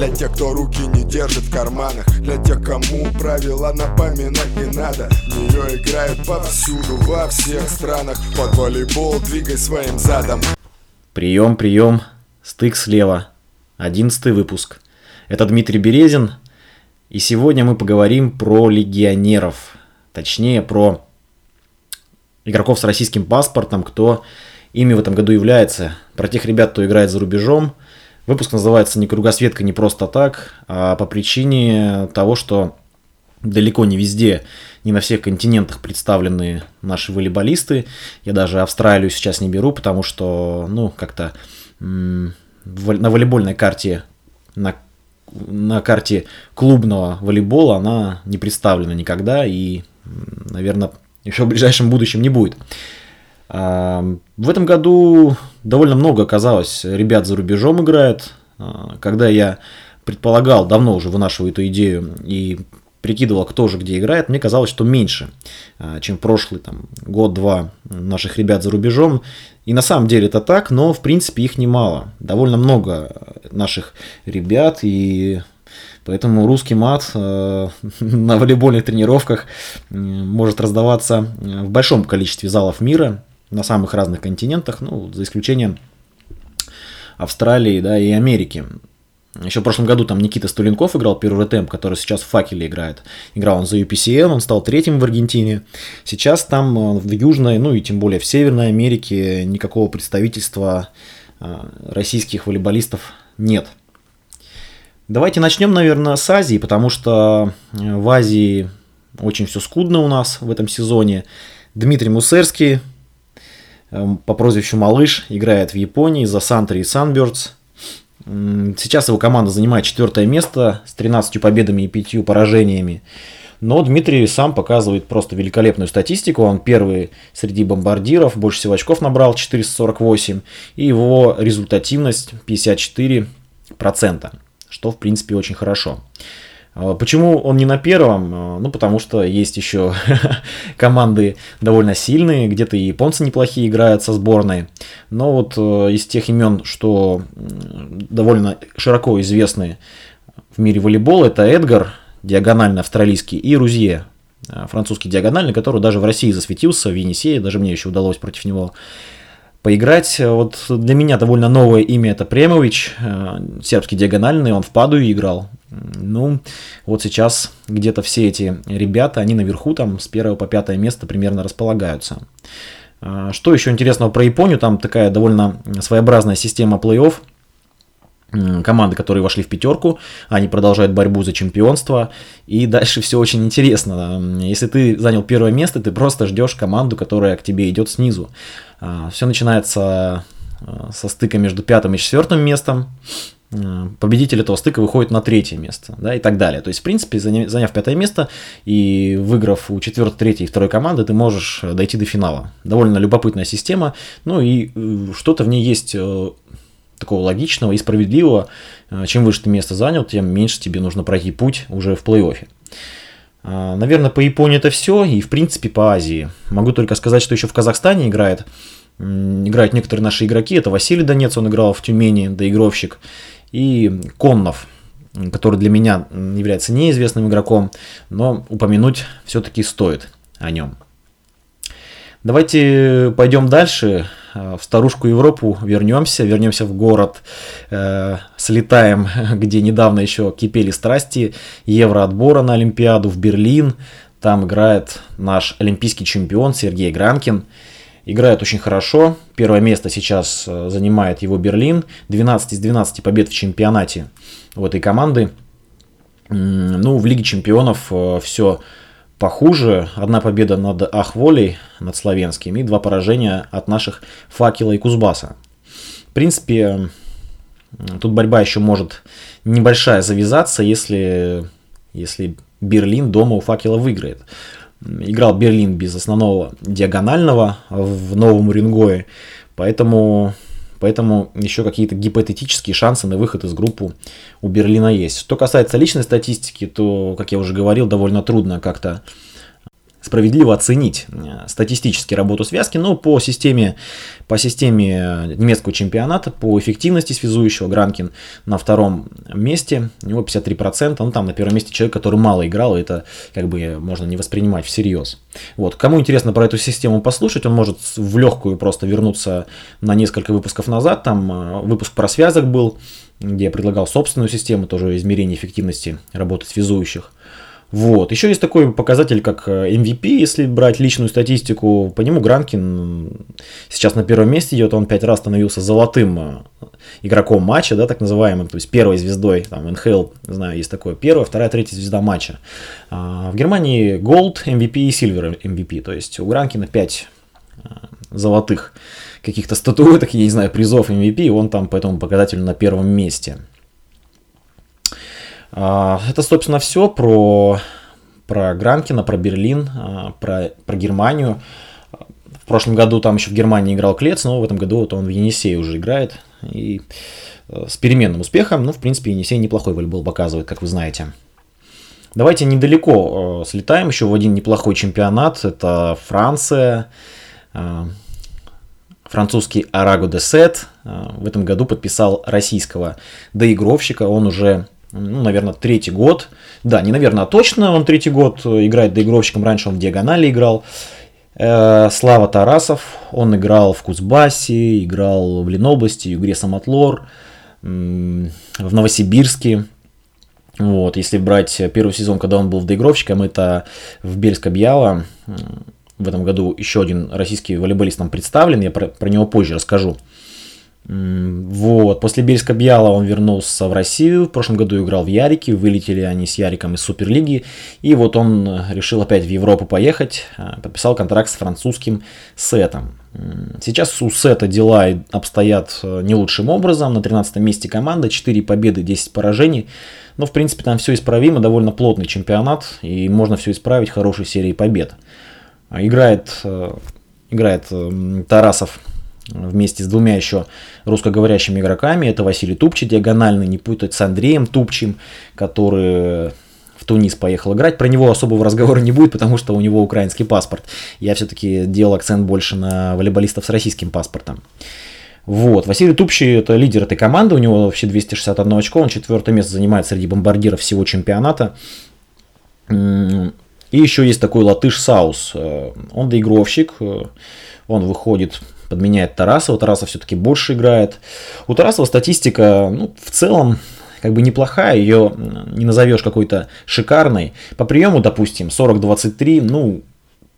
Для тех, кто руки не держит в карманах Для тех, кому правила напоминать не надо В нее играют повсюду, во всех странах Под волейбол двигай своим задом Прием, прием, стык слева. Одиннадцатый выпуск. Это Дмитрий Березин, и сегодня мы поговорим про легионеров. Точнее, про игроков с российским паспортом, кто ими в этом году является. Про тех ребят, кто играет за рубежом. Выпуск называется не кругосветка не просто так, а по причине того, что далеко не везде, не на всех континентах представлены наши волейболисты. Я даже Австралию сейчас не беру, потому что, ну, как-то на волейбольной карте, на, на карте клубного волейбола она не представлена никогда и, наверное, еще в ближайшем будущем не будет. А, в этом году довольно много оказалось ребят за рубежом играет. А, когда я предполагал, давно уже вынашиваю эту идею и прикидывал, кто же где играет, мне казалось, что меньше, а, чем прошлый там, год-два наших ребят за рубежом. И на самом деле это так, но в принципе их немало. Довольно много наших ребят, и поэтому русский мат э, на волейбольных тренировках может раздаваться в большом количестве залов мира на самых разных континентах, ну, за исключением Австралии да, и Америки. Еще в прошлом году там Никита Стуленков играл первый темп, который сейчас в факеле играет. Играл он за UPCN, он стал третьим в Аргентине. Сейчас там э, в Южной, ну и тем более в Северной Америке никакого представительства э, российских волейболистов нет. Давайте начнем, наверное, с Азии, потому что э, в Азии очень все скудно у нас в этом сезоне. Дмитрий Мусерский по прозвищу Малыш играет в Японии за Сантри и Sunbirds – Сейчас его команда занимает четвертое место с 13 победами и 5 поражениями. Но Дмитрий сам показывает просто великолепную статистику. Он первый среди бомбардиров, больше всего очков набрал, 448. И его результативность 54%, что в принципе очень хорошо. А, почему он не на первом? А, ну, потому что есть еще команды довольно сильные, где-то и японцы неплохие играют со сборной. Но вот э, из тех имен, что довольно широко известны в мире волейбола, это Эдгар, диагональный австралийский, и Рузье, э, французский диагональный, который даже в России засветился, в Енисее, даже мне еще удалось против него поиграть. Вот для меня довольно новое имя это Премович, э, сербский диагональный, он в Падуе играл. Ну, вот сейчас где-то все эти ребята, они наверху там с первого по пятое место примерно располагаются. А, что еще интересного про Японию? Там такая довольно своеобразная система плей-офф. Команды, которые вошли в пятерку, они продолжают борьбу за чемпионство. И дальше все очень интересно. Если ты занял первое место, ты просто ждешь команду, которая к тебе идет снизу. А, все начинается а, со стыка между пятым и четвертым местом. Э, победитель этого стыка выходит на третье место, да, и так далее. То есть, в принципе, заняв пятое место и выиграв у четвертой, третьей и второй команды, ты можешь э, дойти до финала. Довольно любопытная система, ну и э, что-то в ней есть такого логичного и справедливого. Чем выше ты место занял, тем меньше тебе нужно пройти путь уже в плей-оффе. Наверное, по Японии это все, и в принципе по Азии. Могу только сказать, что еще в Казахстане играет играют некоторые наши игроки. Это Василий Донец, он играл в Тюмени, доигровщик и Коннов, который для меня является неизвестным игроком, но упомянуть все-таки стоит о нем. Давайте пойдем дальше, э, в старушку Европу вернемся, вернемся в город, э, слетаем, где недавно еще кипели страсти, евроотбора на Олимпиаду в Берлин, там играет наш олимпийский чемпион Сергей Гранкин – Играет очень хорошо. Первое место сейчас э, занимает его Берлин. 12 из 12 побед в чемпионате у этой команды. Ну, в Лиге чемпионов э, все похуже. Одна победа над Ахволей, над славянским, и два поражения от наших Факела и Кузбасса. В принципе, тут борьба еще может небольшая завязаться, если, если Берлин дома у Факела выиграет играл Берлин без основного диагонального в новом Уренгое, поэтому, поэтому еще какие-то гипотетические шансы на выход из группы у Берлина есть. Что касается личной статистики, то, как я уже говорил, довольно трудно как-то справедливо оценить э, статистически работу связки, но по системе, по системе немецкого чемпионата, по эффективности связующего Гранкин на втором месте, у него 53%, ну там на первом месте человек, который мало играл, и это как бы можно не воспринимать всерьез. Вот. Кому интересно про эту систему послушать, он может в легкую просто вернуться на несколько выпусков назад, там э, выпуск про связок был, где я предлагал собственную систему, тоже измерения эффективности работы связующих. Вот. Еще есть такой показатель, как MVP, э, если брать личную статистику. По нему Гранкин сейчас на первом месте идет, он пять раз становился золотым э, игроком матча, да, так называемым, то есть первой звездой, там, НХЛ, знаю, есть такое, первая, вторая, третья звезда матча. А в Германии Gold MVP и Silver MVP, то есть у Гранкина 5 э, золотых каких-то статуэток, я не знаю, призов MVP, он там по этому показателю на первом месте. А, это, собственно, все про, про Гранкина, про Берлин, а, про, про Германию. В прошлом году там еще в Германии играл Клец, но в этом году вот он в Енисее уже играет. И э, с переменным успехом, ну, в принципе, Енисей неплохой волейбол показывает, как вы знаете. Давайте недалеко э, слетаем еще в один неплохой чемпионат. Это Франция. Э, французский Араго де Сет в этом году подписал российского доигровщика. Он уже ну, наверное, третий год. Да, не наверное, а точно он третий год играет доигровщиком. Раньше он в диагонали играл. Э, Слава Тарасов, он играл в Кузбассе, играл в Ленобласти, в игре Самотлор, в Новосибирске. Вот, если брать первый сезон, когда он был в доигровщиком, это в Бельск-Бьяла. В этом году еще один российский волейболист нам представлен, я про, про него позже расскажу. Вот. После Бельска Бьяла он вернулся в Россию. В прошлом году играл в Ярике. Вылетели они с Яриком из Суперлиги. И вот он решил опять в Европу поехать. А, подписал контракт с французским Сетом. Сейчас у Сета дела обстоят э, не лучшим образом. На 13 месте команда. 4 победы, 10 поражений. Но, в принципе, там все исправимо. Довольно плотный чемпионат. И можно все исправить хорошей серией побед. Играет, э, играет э, Тарасов вместе с двумя еще русскоговорящими игроками. Это Василий Тупчи, диагональный, не путать с Андреем Тупчим, который в Тунис поехал играть. Про него особого разговора не будет, потому что у него украинский паспорт. Я все-таки делал акцент больше на волейболистов с российским паспортом. Вот. Василий Тупчи это лидер этой команды, у него вообще 261 очко, он четвертое место занимает среди бомбардиров всего чемпионата. И еще есть такой латыш Саус. Он доигровщик, он выходит подменяет Тарасова. Тарасов все-таки больше играет. У Тарасова статистика, ну, в целом, как бы неплохая, ее не назовешь какой-то шикарной. По приему, допустим, 40-23, ну,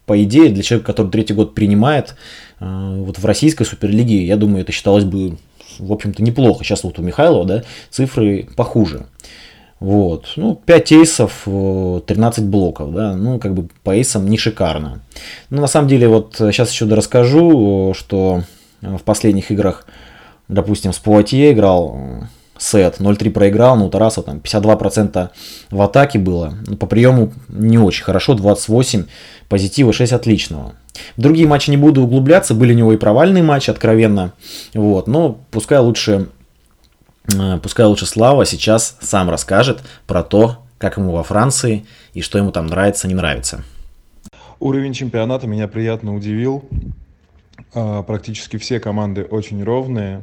по идее, для человека, который третий год принимает, э, вот в российской суперлиге, я думаю, это считалось бы, в общем-то, неплохо. Сейчас вот у Михайлова, да, цифры похуже. Вот. Ну, 5 эйсов, 13 блоков, да, ну, как бы по эйсам не шикарно. Но на самом деле, вот сейчас еще расскажу, что в последних играх, допустим, с Пуатье играл сет, 0-3 проиграл, но у Тараса там 52% в атаке было. Ну, по приему не очень хорошо, 28 позитива, 6 отличного. В другие матчи не буду углубляться, были у него и провальные матчи, откровенно. Вот, но пускай лучше Э, пускай лучше Слава сейчас сам расскажет про то, как ему во Франции и что ему там нравится, не нравится. Уровень чемпионата меня приятно удивил. А, практически все команды очень ровные.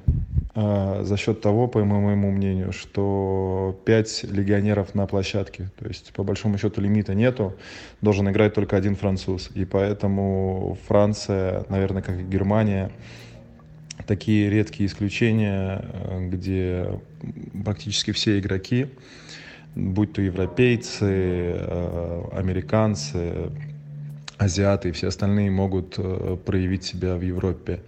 А, за счет того, по моему мнению, что 5 легионеров на площадке. То есть, по большому счету, лимита нету. Должен играть только один француз. И поэтому Франция, наверное, как и Германия, такие редкие исключения, э, где практически все игроки, будь то европейцы, э, американцы, азиаты и все остальные могут э, проявить себя в Европе.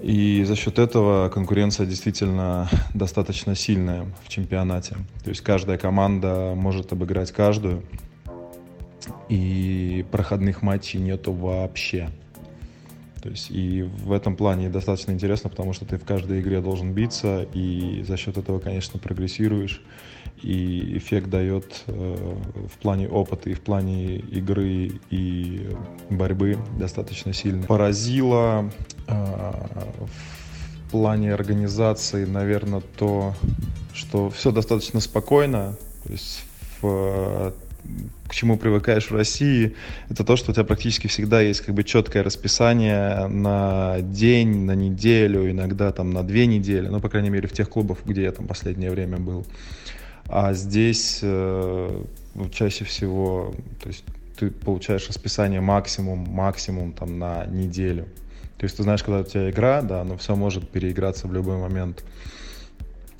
И за счет этого конкуренция действительно достаточно сильная в чемпионате. То есть каждая команда может обыграть каждую, и проходных матчей нету вообще. То есть и в этом плане достаточно интересно, потому что ты в каждой игре должен биться, и за счет этого, конечно, прогрессируешь, и эффект дает э, в плане опыта и в плане игры и борьбы достаточно сильно. Поразило э, в плане организации, наверное, то, что все достаточно спокойно, то есть в к чему привыкаешь в России, это то, что у тебя практически всегда есть как бы четкое расписание на день, на неделю, иногда там на две недели, ну, по крайней мере, в тех клубах, где я там последнее время был. А здесь э, ну, чаще всего, то есть ты получаешь расписание максимум, максимум там на неделю. То есть ты знаешь, когда у тебя игра, да, но все может переиграться в любой момент.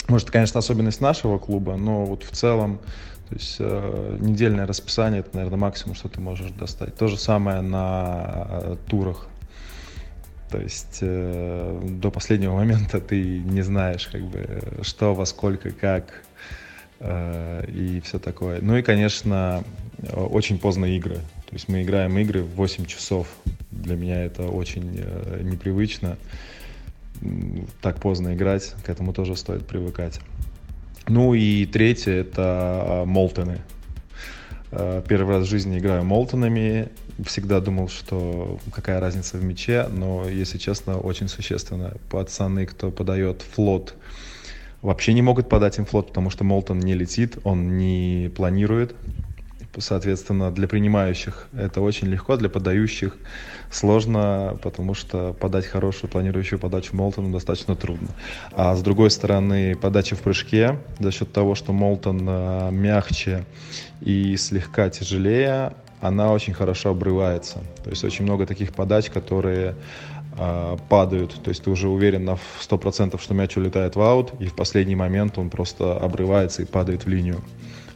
Может, конечно, особенность нашего клуба, но вот в целом, то есть э, недельное расписание это, наверное, максимум, что ты можешь достать. То же самое на э, турах. То есть э, до последнего момента ты не знаешь, как бы, что, во сколько, как э, и все такое. Ну и, конечно, очень поздно игры. То есть мы играем игры в 8 часов. Для меня это очень э, непривычно. Так поздно играть, к этому тоже стоит привыкать. Ну и третье это Молтоны. Э, первый раз в жизни играю Молтонами. Всегда думал, что какая разница в мяче, но, если честно, очень существенно. Пацаны, кто подает флот, вообще не могут подать им флот, потому что Молтон не летит, он не планирует соответственно, для принимающих это очень легко, для подающих сложно, потому что подать хорошую планирующую подачу Молтону достаточно трудно. А с другой стороны, подача в прыжке за счет того, что Молтон э, мягче и слегка тяжелее, она очень хорошо обрывается. То есть очень много таких подач, которые э, падают. То есть ты уже уверен на 100%, что мяч улетает в аут, и в последний момент он просто обрывается и падает в линию.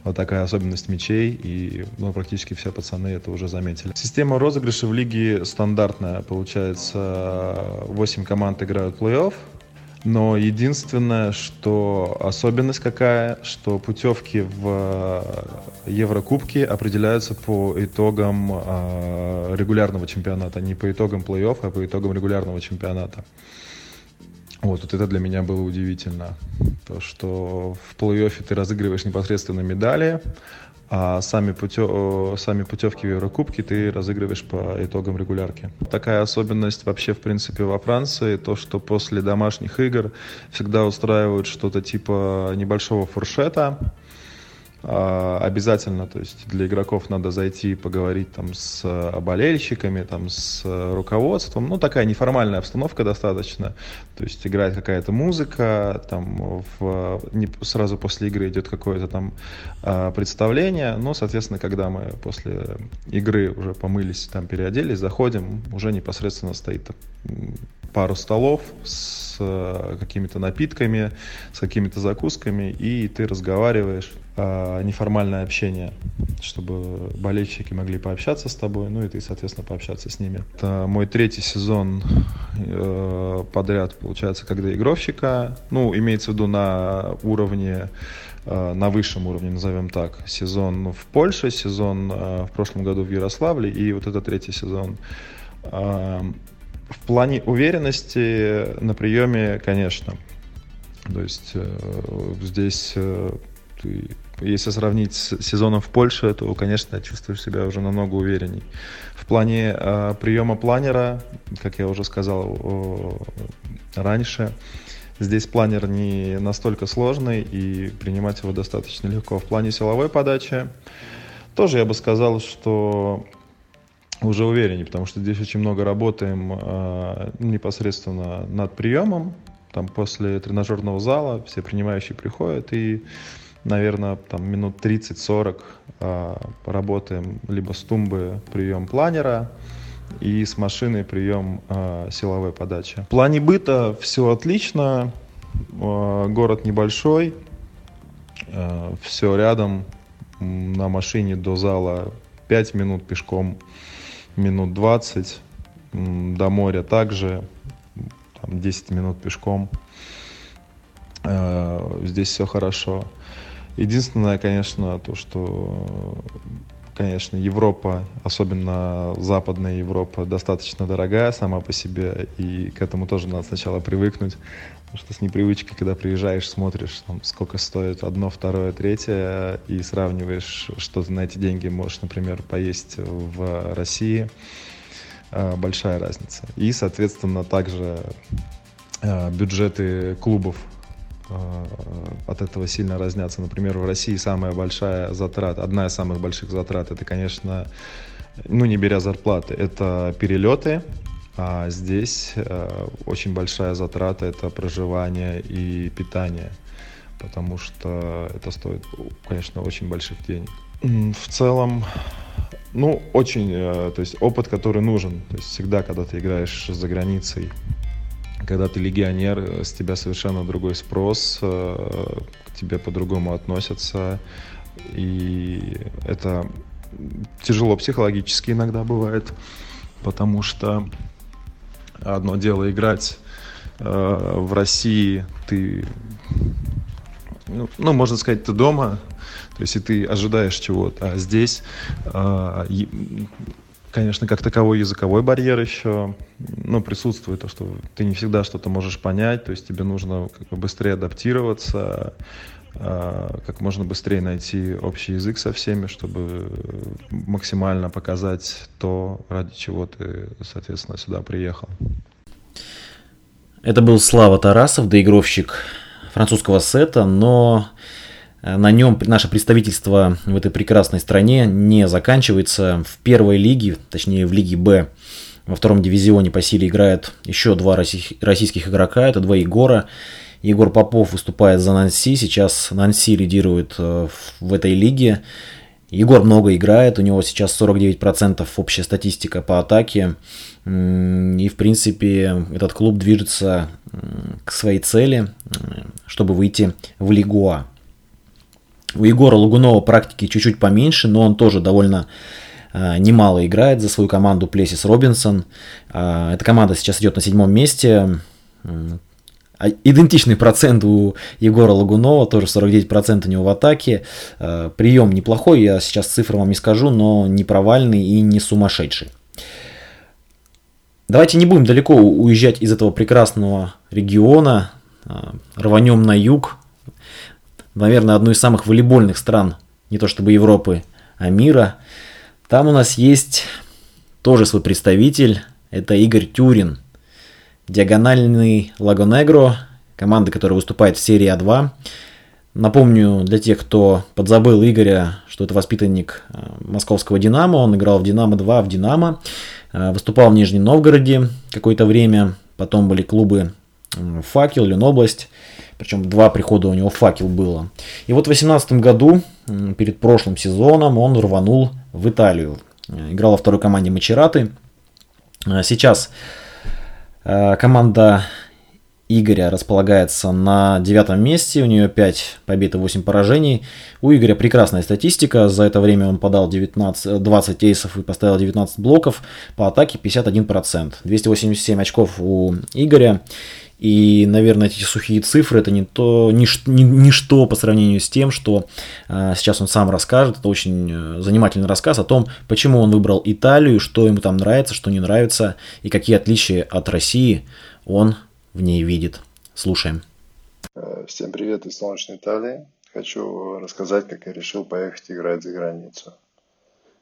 Вот такая особенность мячей, и ну, практически все пацаны это уже заметили. Система розыгрыша в лиге стандартная. Получается, 8 команд играют плей-офф, но единственное, что особенность какая, что путевки в Еврокубки определяются по итогам э, регулярного чемпионата, не по итогам плей-офф, а по итогам регулярного чемпионата. Вот, вот это для меня было удивительно. То, что в плей-оффе ты разыгрываешь непосредственно медали, а сами, путев... сами путевки в Еврокубки ты разыгрываешь по итогам регулярки. Такая особенность вообще, в принципе, во Франции, то, что после домашних игр всегда устраивают что-то типа небольшого фуршета, обязательно, то есть для игроков надо зайти поговорить там с э, болельщиками, там с э, руководством, ну такая неформальная обстановка достаточно, то есть играет какая-то музыка, там в, не, сразу после игры идет какое-то там а, представление, но, соответственно, когда мы после игры уже помылись, там переоделись, заходим, уже непосредственно стоит пару столов с э, какими-то напитками, с какими-то закусками, и ты разговариваешь, э, неформальное общение, чтобы болельщики могли пообщаться с тобой, ну и ты, соответственно, пообщаться с ними. Это мой третий сезон э, подряд, получается, когда игровщика, ну, имеется в виду на уровне на высшем уровне, назовем так, сезон в Польше, сезон в прошлом году в Ярославле и вот это третий сезон в плане уверенности на приеме, конечно. То есть э, здесь, э, ты, если сравнить с сезоном в Польше, то, конечно, чувствуешь себя уже намного уверенней. В плане э, приема планера, как я уже сказал э, раньше, здесь планер не настолько сложный и принимать его достаточно легко. В плане силовой подачи тоже я бы сказал, что уже увереннее, потому что здесь очень много работаем э, непосредственно над приемом. Там после тренажерного зала все принимающие приходят и, наверное, там минут 30-40 э, поработаем либо с тумбы прием планера, и с машины прием э, силовой подачи. В плане быта все отлично, э, город небольшой, э, все рядом, на машине до зала 5 минут пешком минут 20, до моря также, там 10 минут пешком. Э, здесь все хорошо. Единственное, конечно, то, что, конечно, Европа, особенно Западная Европа, достаточно дорогая сама по себе, и к этому тоже надо сначала привыкнуть. Потому что с непривычки, когда приезжаешь, смотришь, там, сколько стоит одно, второе, третье, и сравниваешь, что ты на эти деньги можешь, например, поесть в России, э, большая разница. И, соответственно, также э, бюджеты клубов от этого сильно разнятся. Например, в России самая большая затрата, одна из самых больших затрат, это, конечно, ну не беря зарплаты, это перелеты, а здесь э, очень большая затрата это проживание и питание, потому что это стоит, конечно, очень больших денег. В целом, ну, очень, э, то есть опыт, который нужен. То есть всегда, когда ты играешь за границей, когда ты легионер, э, с тебя совершенно другой спрос, э, к тебе по-другому относятся. И это тяжело психологически иногда бывает, потому что одно дело играть в России, ты, ну, ну, можно сказать, ты дома, то есть и ты ожидаешь чего-то. А здесь, конечно, как таковой языковой барьер еще ну, присутствует, то, что ты не всегда что-то можешь понять, то есть тебе нужно как бы быстрее адаптироваться, а, как можно быстрее найти общий язык со всеми, чтобы максимально показать то, ради чего ты, соответственно, сюда приехал. Это был Слава Тарасов, доигровщик французского сета, но на нем наше представительство в этой прекрасной стране не заканчивается. В первой лиге, точнее в лиге Б, во втором дивизионе по силе играют еще два российских игрока. Это два Егора. Егор Попов выступает за Нанси. Сейчас Нанси лидирует э, в этой лиге. Егор много играет, у него сейчас 49% общая статистика по атаке. И, в принципе, этот клуб движется к своей цели, чтобы выйти в Лигу А. У Егора Лагунова практики чуть-чуть поменьше, но он тоже довольно э, немало играет за свою команду Плесис Робинсон. Э, эта команда сейчас идет на седьмом месте. А идентичный процент у Егора Лагунова, тоже 49% у него в атаке. Э, прием неплохой, я сейчас цифры вам не скажу, но не провальный и не сумасшедший. Давайте не будем далеко уезжать из этого прекрасного региона. Рванем на юг, наверное, одну из самых волейбольных стран, не то чтобы Европы, а мира. Там у нас есть тоже свой представитель, это Игорь Тюрин, диагональный Лагонегро, команда, которая выступает в серии А2. Напомню для тех, кто подзабыл Игоря, что это воспитанник э, московского «Динамо». Он играл в «Динамо-2», в «Динамо». Э, выступал в Нижнем Новгороде какое-то время. Потом были клубы «Факел», «Ленобласть». Причем два прихода у него факел было. И вот в 2018 году, перед прошлым сезоном, он рванул в Италию. Э, играл во второй команде Мачераты. Э, сейчас э, команда Игоря располагается на девятом месте, у нее 5 побед и 8 поражений. У Игоря прекрасная статистика, за это время он подал 19, 20 эйсов и поставил 19 блоков, по атаке 51%. 287 очков у Игоря. И, наверное, эти сухие цифры это не то, нич, ни, ничто по сравнению с тем, что э, сейчас он сам расскажет. Это очень э, занимательный рассказ о том, почему он выбрал Италию, что ему там нравится, что не нравится, и какие отличия от России он в ней видит. Слушаем. Э, всем привет из солнечной Италии. Хочу рассказать, как я решил поехать играть за границу.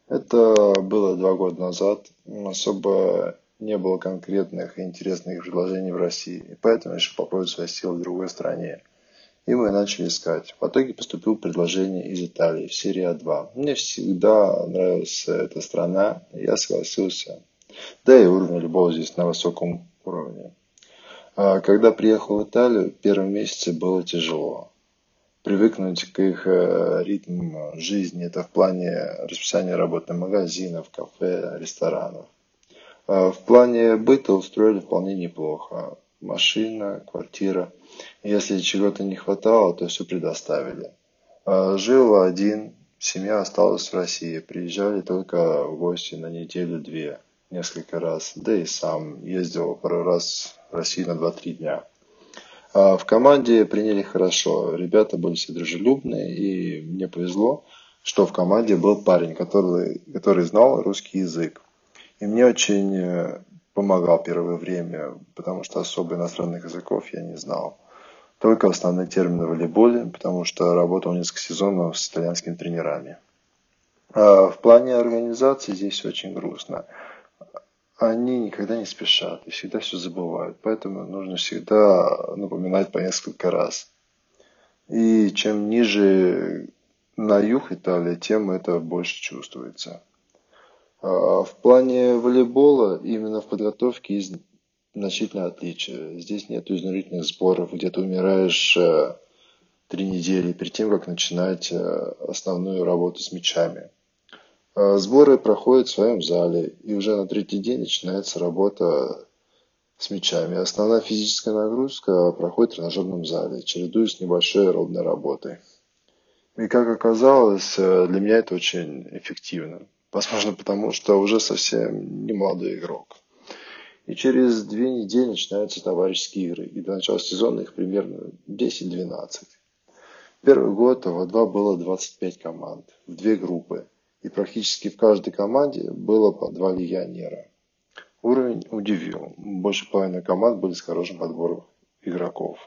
Это было два года назад. Особо не было конкретных и интересных предложений в России, и поэтому решил попробовать свои силы в другой стране. И мы начали искать. В итоге поступило предложение из Италии в серии А2. Мне всегда нравилась эта страна, и я согласился. Да и уровень любого здесь на высоком уровне. А когда приехал в Италию, первые месяцы было тяжело. Привыкнуть к их э, ритму жизни, это в плане расписания работы магазинов, кафе, ресторанов. А, в плане быта устроили вполне неплохо. Машина, квартира. Если чего-то не хватало, то все предоставили. А, жил один, семья осталась в России. Приезжали только гости на неделю-две, несколько раз. Да и сам ездил пару раз в Россию на 2-3 дня. А, в команде приняли хорошо. Ребята были все дружелюбные, и мне повезло, что в команде был парень, который, который знал русский язык. И мне очень э, помогал первое время, потому что особо иностранных языков я не знал. Только основные термины в волейболе, потому что работал несколько сезонов с итальянскими тренерами. А в плане организации здесь очень грустно. Они никогда не спешат и всегда все забывают. Поэтому нужно всегда напоминать по несколько раз. И чем ниже на юг Италии, тем это больше чувствуется. А, в плане волейбола именно в подготовке есть значительное отличие. Здесь нет изнурительных сборов, где ты умираешь э, три недели перед тем, как начинать э, основную работу с мячами. А, сборы проходят в своем зале, и уже на третий день начинается работа с мячами. Основная физическая нагрузка проходит в тренажерном зале, чередуясь с небольшой аэробной работой. И как оказалось, э, для меня это очень эффективно. Возможно, потому что уже совсем не молодой игрок. И через две недели начинаются товарищеские игры. И до начала сезона их примерно 10-12. Первый год в А2 было 25 команд в две группы. И практически в каждой команде было по два легионера. Уровень удивил. Больше половины команд были с хорошим подбором игроков.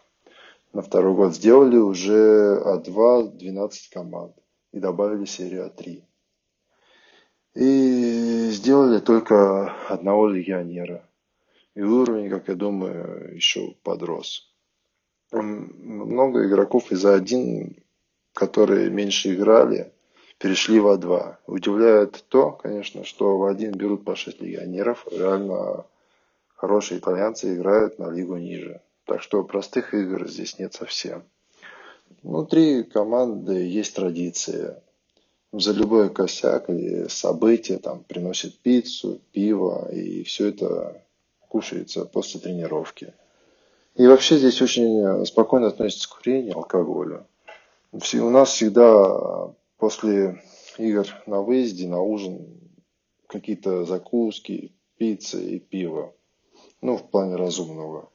На второй год сделали уже А2 12 команд и добавили серию А3. И сделали только одного легионера. И уровень, как я думаю, еще подрос. Много игроков из А1, которые меньше играли, перешли в А2. Удивляет то, конечно, что в А1 берут по 6 легионеров. Реально хорошие итальянцы играют на лигу ниже. Так что простых игр здесь нет совсем. Внутри команды есть традиция за любой косяк или событие там приносит пиццу, пиво, и все это кушается после тренировки. И вообще здесь очень спокойно относятся к курению, алкоголю. У нас всегда после игр на выезде, на ужин, какие-то закуски, пицца и пиво. Ну, в плане разумного.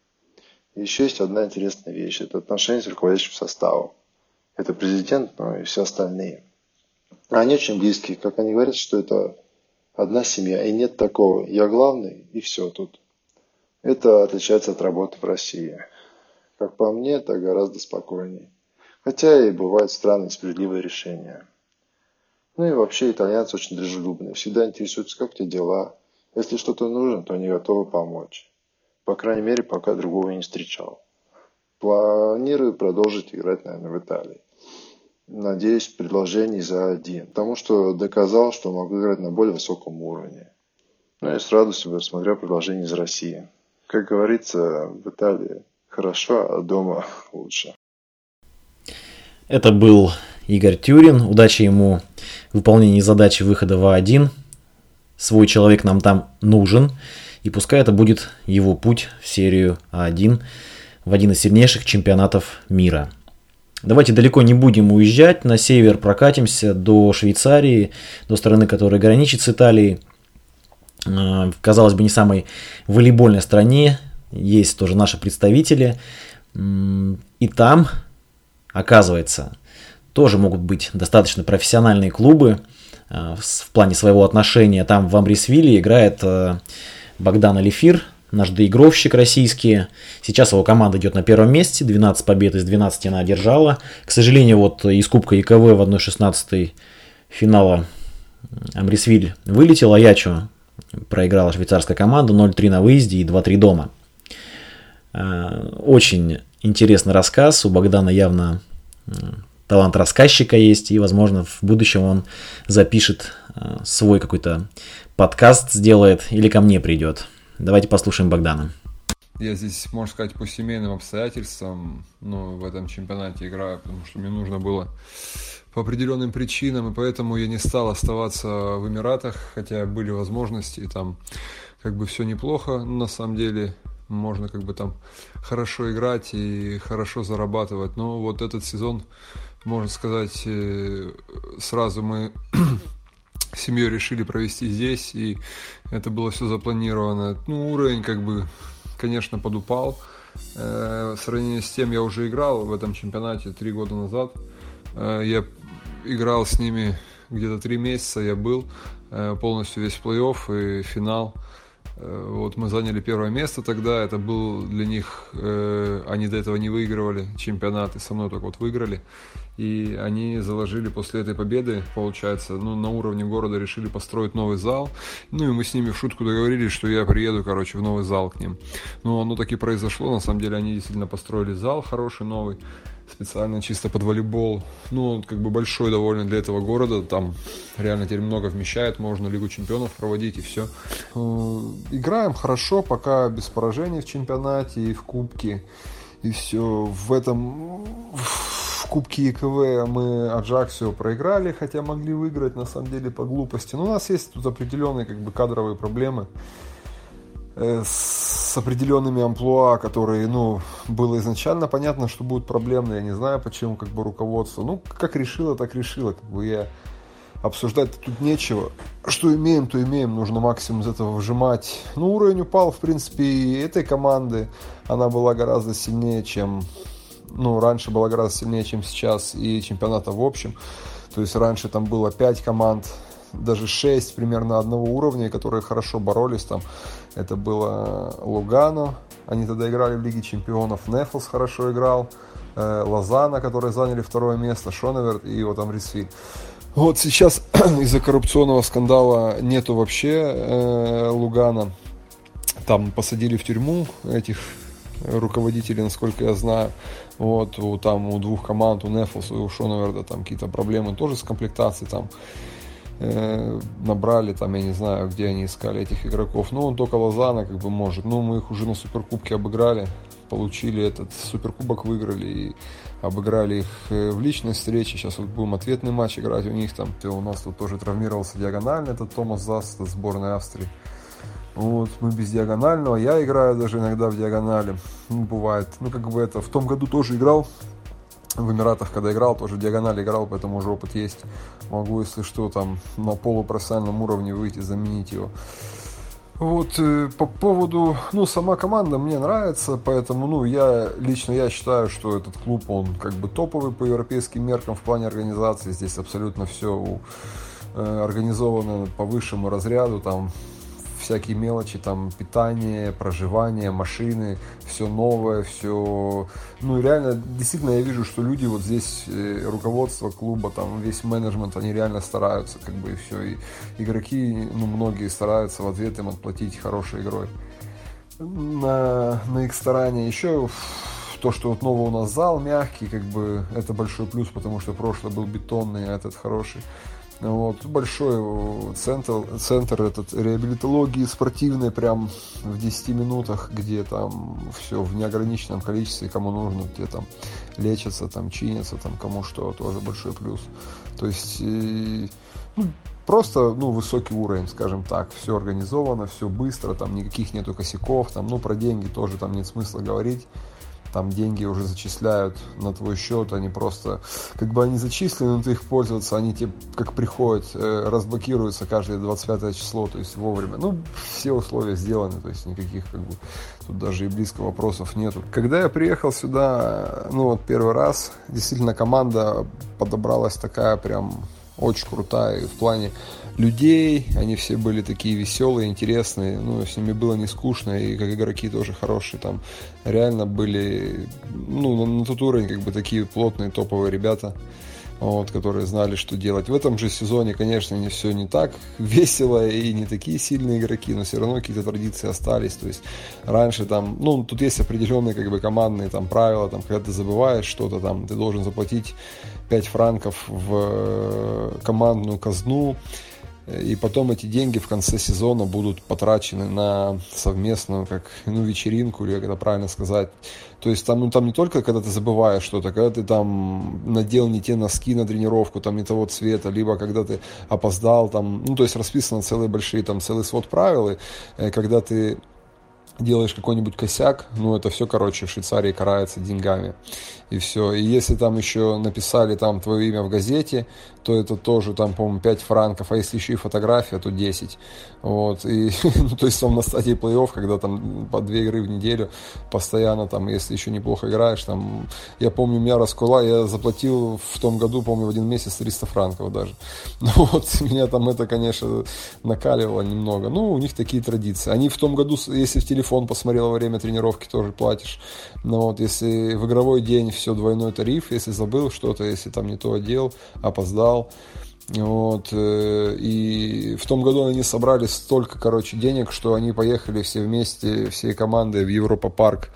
Еще есть одна интересная вещь. Это отношения с руководящим составом. Это президент, но и все остальные. Они очень близкие, как они говорят, что это одна семья, и нет такого. Я главный, и все тут. Это отличается от работы в России. Как по мне, это гораздо спокойнее. Хотя и бывают странные справедливые решения. Ну и вообще итальянцы очень дружелюбные. Всегда интересуются, как у тебя дела. Если что-то нужно, то они готовы помочь. По крайней мере, пока другого не встречал. Планирую продолжить играть, наверное, в Италии надеюсь, предложений за один. Потому что доказал, что могу играть на более высоком уровне. Ну и с радостью рассмотрел предложение из России. Как говорится, в Италии хорошо, а дома лучше. Это был Игорь Тюрин. Удачи ему в выполнении задачи выхода в А1. Свой человек нам там нужен. И пускай это будет его путь в серию А1 в один из сильнейших чемпионатов мира – Давайте далеко не будем уезжать, на север прокатимся до Швейцарии, до страны, которая граничит с Италией. А, казалось бы, не самой волейбольной стране, есть тоже наши представители. И там, оказывается, тоже могут быть достаточно профессиональные клубы а, в плане своего отношения. Там в Амрисвиле играет а, Богдан Алифир, наш доигровщик российский. Сейчас его команда идет на первом месте, 12 побед из 12 она одержала. К сожалению, вот из Кубка ИКВ в 1-16 финала Амрисвиль вылетел, а Ячо проиграла швейцарская команда 0-3 на выезде и 2-3 дома. А, очень интересный рассказ, у Богдана явно талант рассказчика есть, и, возможно, в будущем он запишет а, свой какой-то подкаст, сделает или ко мне придет. Давайте послушаем Богдана. Я здесь, можно сказать, по семейным обстоятельствам, ну, в этом чемпионате играю, потому что мне нужно было по определенным причинам, и поэтому я не стал оставаться в Эмиратах, хотя были возможности, и там как бы все неплохо, на самом деле можно как бы там хорошо играть и хорошо зарабатывать, но вот этот сезон, можно сказать, э, сразу мы семью решили провести здесь, и это было все запланировано. Ну, уровень, как бы, конечно, подупал. Э, в сравнении с тем, я уже играл в этом чемпионате три года назад. Э, я играл с ними где-то три месяца, я был э, полностью весь плей-офф и финал. Вот мы заняли первое место тогда, это был для них, они до этого не выигрывали чемпионаты, со мной только вот выиграли. И они заложили после этой победы, получается, ну, на уровне города решили построить новый зал. Ну, и мы с ними в шутку договорились, что я приеду, короче, в новый зал к ним. Ну, оно так и произошло. На самом деле, они действительно построили зал хороший, новый специально чисто под волейбол. Ну, он как бы большой довольно для этого города, там реально теперь много вмещает, можно Лигу чемпионов проводить и все. Э, играем хорошо, пока без поражений в чемпионате и в кубке. И все. В этом Кубке ЕКВ мы Аджаксио проиграли, хотя могли выиграть на самом деле по глупости. Но у нас есть тут определенные как бы кадровые проблемы. Э, с определенными амплуа, которые, ну, было изначально понятно, что будут проблемные. Я не знаю, почему, как бы, руководство. Ну, как решило, так решило. Как бы я обсуждать тут нечего. Что имеем, то имеем. Нужно максимум из этого выжимать. Ну, уровень упал, в принципе, и этой команды. Она была гораздо сильнее, чем... Ну, раньше была гораздо сильнее, чем сейчас. И чемпионата в общем. То есть раньше там было 5 команд даже 6 примерно одного уровня, которые хорошо боролись там. Это было Лугано, они тогда играли в Лиге Чемпионов, Нефлс хорошо играл, э, Лозана, которые заняли второе место, Шоневерт и вот там Рисфиль. Вот сейчас из-за коррупционного скандала нету вообще э, Лугана. Там посадили в тюрьму этих руководителей, насколько я знаю. Вот, у, там у двух команд, у Нефлс и у Шоневерда там какие-то проблемы тоже с комплектацией там. Э, набрали там, я не знаю, где они искали этих игроков. Ну, он только Лозана как бы может. Ну, мы их уже на Суперкубке обыграли, получили этот Суперкубок, выиграли и обыграли их э, в личной встрече. Сейчас вот будем ответный матч играть у них там. У нас тут тоже травмировался диагонально этот Томас Зас, сборной Австрии. Вот, мы без диагонального. Я играю даже иногда в диагонали. Ну, бывает. Ну, как бы это, в том году тоже играл в Эмиратах, когда играл, тоже диагональ играл, поэтому уже опыт есть. Могу, если что, там на полупрофессиональном уровне выйти, заменить его. Вот э, по поводу, ну, сама команда мне нравится, поэтому, ну, я лично я считаю, что этот клуб, он как бы топовый по европейским меркам в плане организации. Здесь абсолютно все э, организовано по высшему разряду, там всякие мелочи, там, питание, проживание, машины, все новое, все... Ну, реально, действительно, я вижу, что люди вот здесь, э, руководство клуба, там, весь менеджмент, они реально стараются, как бы, и все. И игроки, ну, многие стараются в ответ им отплатить хорошей игрой. На, на их стороне еще то, что вот новый у нас зал мягкий, как бы, это большой плюс, потому что прошлый был бетонный, а этот хороший. Вот, большой центр, центр этот реабилитологии спортивной прям в 10 минутах, где там все в неограниченном количестве, кому нужно, где там лечатся, там чинятся, там кому что, тоже большой плюс. То есть, и, ну, просто, ну, высокий уровень, скажем так, все организовано, все быстро, там никаких нету косяков, там, ну, про деньги тоже там нет смысла говорить там деньги уже зачисляют на твой счет, они просто, как бы они зачислены, но ты их пользоваться, они тебе как приходят, э, разблокируются каждое 25 число, то есть вовремя. Ну, все условия сделаны, то есть никаких как бы тут даже и близко вопросов нету. Когда я приехал сюда, ну вот первый раз, действительно команда подобралась такая прям очень крутая в плане людей, они все были такие веселые, интересные, ну, с ними было не скучно, и как игроки тоже хорошие, там реально были, ну, на, на тот уровень, как бы такие плотные, топовые ребята, вот, которые знали, что делать. В этом же сезоне, конечно, не все не так весело и не такие сильные игроки, но все равно какие-то традиции остались. То есть раньше там, ну, тут есть определенные как бы командные там правила, там, когда ты забываешь что-то, там, ты должен заплатить 5 франков в э, командную казну, и потом эти деньги в конце сезона будут потрачены на совместную как ну, вечеринку, или как это правильно сказать. То есть там, ну, там не только когда ты забываешь что-то, когда ты там надел не те носки на тренировку, там не того цвета, либо когда ты опоздал, там, ну, то есть расписаны целые большие, там, целый свод правил, и э, когда ты делаешь какой-нибудь косяк, ну, это все, короче, в Швейцарии карается деньгами. И все. И если там еще написали там твое имя в газете, то это тоже там, по-моему, 5 франков, а если еще и фотография, то 10. Вот. И, ну, то есть там на стадии плей-офф, когда там по две игры в неделю постоянно там, если еще неплохо играешь, там, я помню, меня раскула, я заплатил в том году, помню, в один месяц 300 франков даже. Ну вот, меня там это, конечно, накаливало немного. Ну, у них такие традиции. Они в том году, если в телефон посмотрел во время тренировки, тоже платишь. Но вот, если в игровой день все двойной тариф, если забыл что-то, если там не то одел, опоздал. Вот, э, и в том году они собрали столько, короче, денег, что они поехали все вместе, всей командой в Европа Парк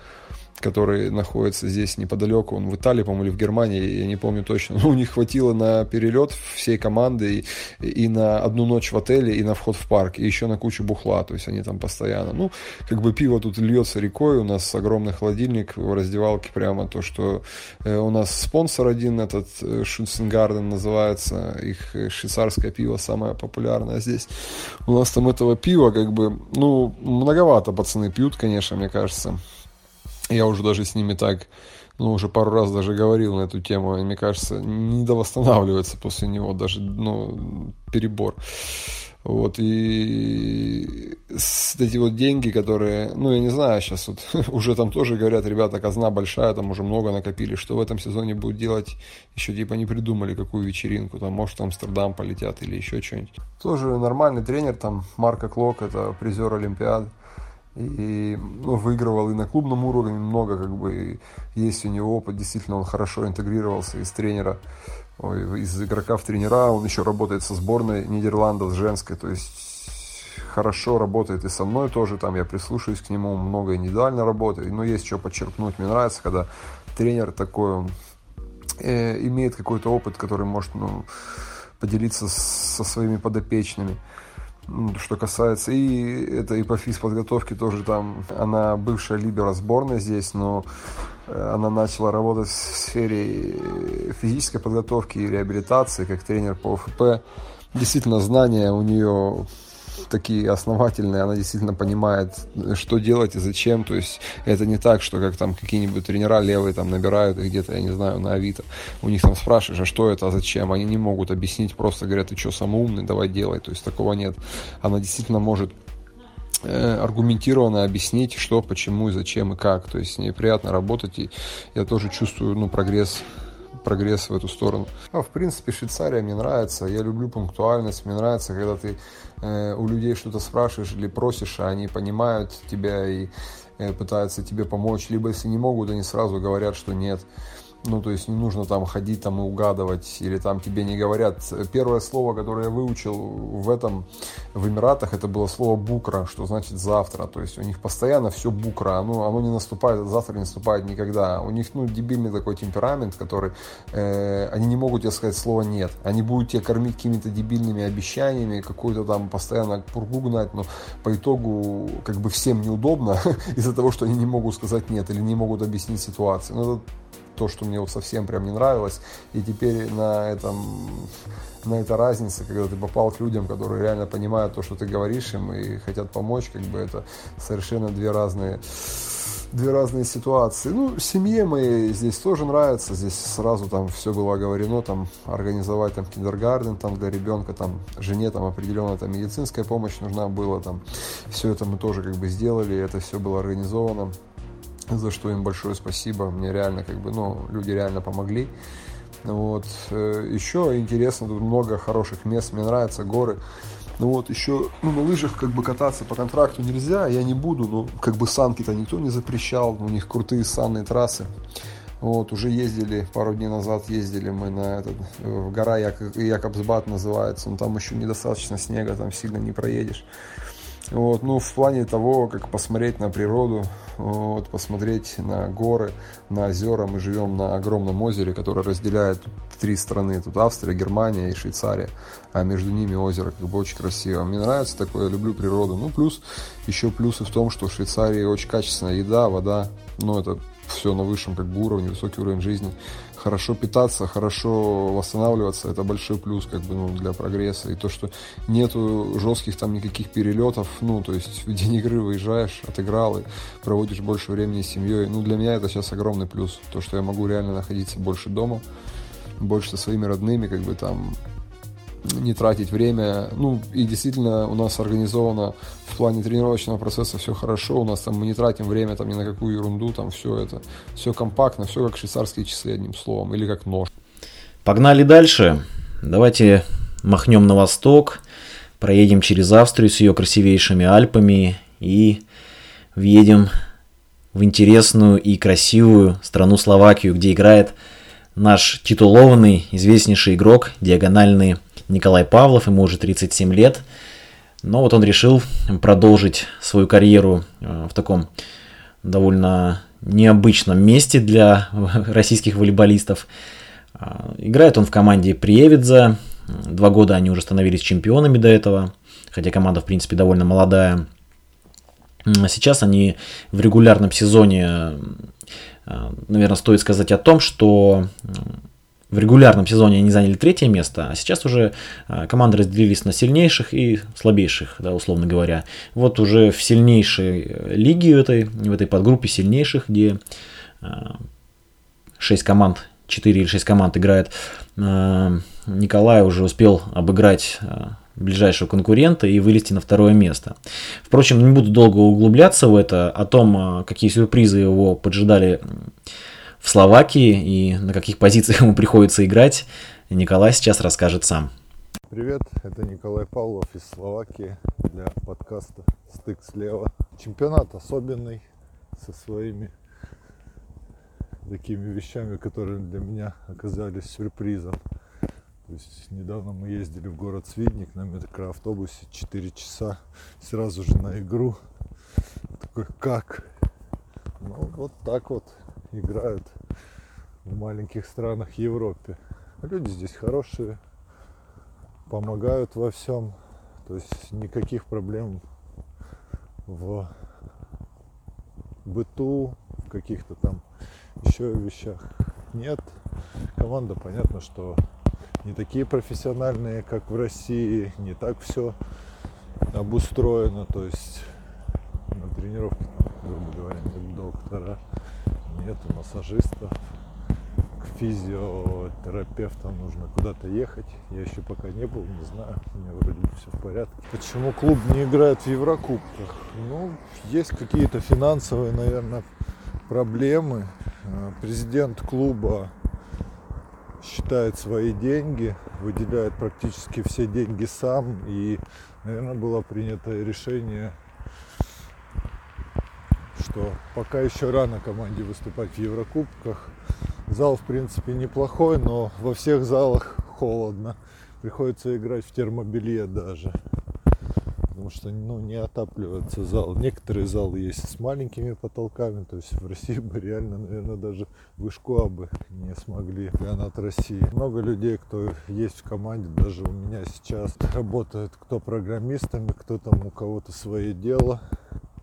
который находится здесь неподалеку, он в Италии, по-моему, или в Германии, я не помню точно, но у них хватило на перелет всей команды и, и на одну ночь в отеле, и на вход в парк, и еще на кучу бухла, то есть они там постоянно, ну, как бы пиво тут льется рекой, у нас огромный холодильник в раздевалке прямо, то, что э, у нас спонсор один, этот Шутсенгарден называется, их э, швейцарское пиво самое популярное здесь, у нас там этого пива, как бы, ну, многовато пацаны пьют, конечно, мне кажется, я уже даже с ними так, ну, уже пару раз даже говорил на эту тему, и мне кажется, не довосстанавливается после него даже, ну, перебор. Вот, и эти вот деньги, которые, ну, я не знаю, сейчас вот уже там тоже говорят, ребята, казна большая, там уже много накопили, что в этом сезоне будут делать, еще типа не придумали какую вечеринку, там, может, в Амстердам полетят или еще что-нибудь. Тоже нормальный тренер, там, Марко Клок, это призер Олимпиад, и ну, выигрывал и на клубном уровне много, как бы есть у него опыт, действительно он хорошо интегрировался из тренера, ой, из игрока в тренера, он еще работает со сборной Нидерландов, с женской, то есть хорошо работает и со мной тоже, там я прислушиваюсь к нему, много индивидуально работает, но есть что подчеркнуть, мне нравится, когда тренер такой, он э, имеет какой-то опыт, который может ну, поделиться со своими подопечными. Что касается и это и по физподготовке тоже там, она бывшая либера сборной здесь, но э, она начала работать в сфере физической подготовки и реабилитации как тренер по ОФП. Действительно, знания у нее такие основательные, она действительно понимает, что делать и зачем. То есть это не так, что как там какие-нибудь тренера левые там набирают их где-то, я не знаю, на Авито. У них там спрашиваешь, а что это, а зачем? Они не могут объяснить, просто говорят, ты что, самоумный, давай делай. То есть такого нет. Она действительно может э, аргументированно объяснить, что, почему и зачем и как. То есть с ней приятно работать, и я тоже чувствую ну, прогресс прогресс в эту сторону. А, в принципе, Швейцария мне нравится. Я люблю пунктуальность. Мне нравится, когда ты э, у людей что-то спрашиваешь или просишь, а они понимают тебя и э, пытаются тебе помочь. Либо, если не могут, они сразу говорят, что нет. Ну, то есть не нужно там ходить там и угадывать, или там тебе не говорят. Первое слово, которое я выучил в этом, в Эмиратах, это было слово букра, что значит завтра. То есть у них постоянно все букра, оно, оно не наступает, завтра не наступает никогда. У них, ну, дебильный такой темперамент, который, э, они не могут тебе сказать слово нет. Они будут тебя кормить какими-то дебильными обещаниями, какую-то там постоянно пургу гнать, но по итогу как бы всем неудобно из-за того, что они не могут сказать нет или не могут объяснить ситуацию. Ну, это то, что мне вот совсем прям не нравилось. И теперь на этом на этой разнице, когда ты попал к людям, которые реально понимают то, что ты говоришь им и хотят помочь, как бы это совершенно две разные две разные ситуации. Ну, семье моей здесь тоже нравится. Здесь сразу там все было оговорено, там организовать там киндергарден там для ребенка, там жене там определенная там медицинская помощь нужна была, там все это мы тоже как бы сделали, это все было организовано за что им большое спасибо. Мне реально, как бы, ну, люди реально помогли. Вот. Э, еще интересно, тут много хороших мест, мне нравятся горы. Ну вот, еще, ну, на лыжах как бы кататься по контракту нельзя, я не буду, ну, как бы санки-то никто не запрещал, у них крутые санные трассы. Вот, уже ездили, пару дней назад ездили мы на этот, в гора Як, Якобсбат называется, но там еще недостаточно снега, там сильно не проедешь. Вот, ну, в плане того, как посмотреть на природу, вот, посмотреть на горы, на озера. Мы живем на огромном озере, которое разделяет три страны. Тут Австрия, Германия и Швейцария. А между ними озеро как бы очень красиво. Мне нравится такое, я люблю природу. Ну, плюс, еще плюсы в том, что в Швейцарии очень качественная еда, вода. Ну, это все на высшем как бы уровне, высокий уровень жизни хорошо питаться, хорошо восстанавливаться, это большой плюс как бы, ну, для прогресса. И то, что нету жестких там никаких перелетов, ну, то есть в день игры выезжаешь, отыграл и проводишь больше времени с семьей. Ну, для меня это сейчас огромный плюс. То, что я могу реально находиться больше дома, больше со своими родными, как бы там не тратить время. Ну, и действительно у нас организовано в плане тренировочного процесса все хорошо. У нас там мы не тратим время там ни на какую ерунду, там все это, все компактно, все как швейцарские часы, одним словом, или как нож. Погнали дальше. Давайте махнем на восток, проедем через Австрию с ее красивейшими Альпами и въедем в интересную и красивую страну Словакию, где играет наш титулованный, известнейший игрок, диагональный Николай Павлов, ему уже 37 лет. Но вот он решил продолжить свою карьеру э, в таком довольно необычном месте для российских волейболистов. А, играет он в команде Приевидза. Два года они уже становились чемпионами до этого, хотя команда, в принципе, довольно молодая. Сейчас они в регулярном сезоне, наверное, стоит сказать о том, что в регулярном сезоне они заняли третье место, а сейчас уже а, команды разделились на сильнейших и слабейших, да, условно говоря. Вот уже в сильнейшей э, лиге этой, в этой подгруппе сильнейших, где 6 а, команд, 4 или 6 команд играет, а, Николай уже успел обыграть ближайшего конкурента и вылезти на второе место. Впрочем, не буду долго углубляться в это, о том, какие сюрпризы его поджидали в Словакии и на каких позициях ему приходится играть, Николай сейчас расскажет сам. Привет, это Николай Павлов из Словакии для подкаста «Стык слева». Чемпионат особенный, со своими такими вещами, которые для меня оказались сюрпризом. То есть недавно мы ездили в город Свидник на микроавтобусе 4 часа сразу же на игру. Такой, как? Ну, вот так вот играют в маленьких странах Европе. Люди здесь хорошие, помогают во всем. То есть никаких проблем в быту, в каких-то там еще вещах нет. Команда, понятно, что не такие профессиональные, как в России, не так все обустроено. То есть на тренировке, грубо говоря, доктора, нету массажистов, к физиотерапевтам нужно куда-то ехать. Я еще пока не был, не знаю, у меня вроде все в порядке. Почему клуб не играет в Еврокубках? Ну, есть какие-то финансовые, наверное, проблемы. Э, президент клуба считает свои деньги, выделяет практически все деньги сам. И, наверное, было принято решение что пока еще рано команде выступать в Еврокубках. Зал, в принципе, неплохой, но во всех залах холодно. Приходится играть в термобелье даже. Потому что ну, не отапливается зал. Некоторые залы есть с маленькими потолками. То есть в России бы реально, наверное, даже вышку бы не смогли. Чемпионат России. Много людей, кто есть в команде, даже у меня сейчас работают кто программистами, кто там у кого-то свое дело.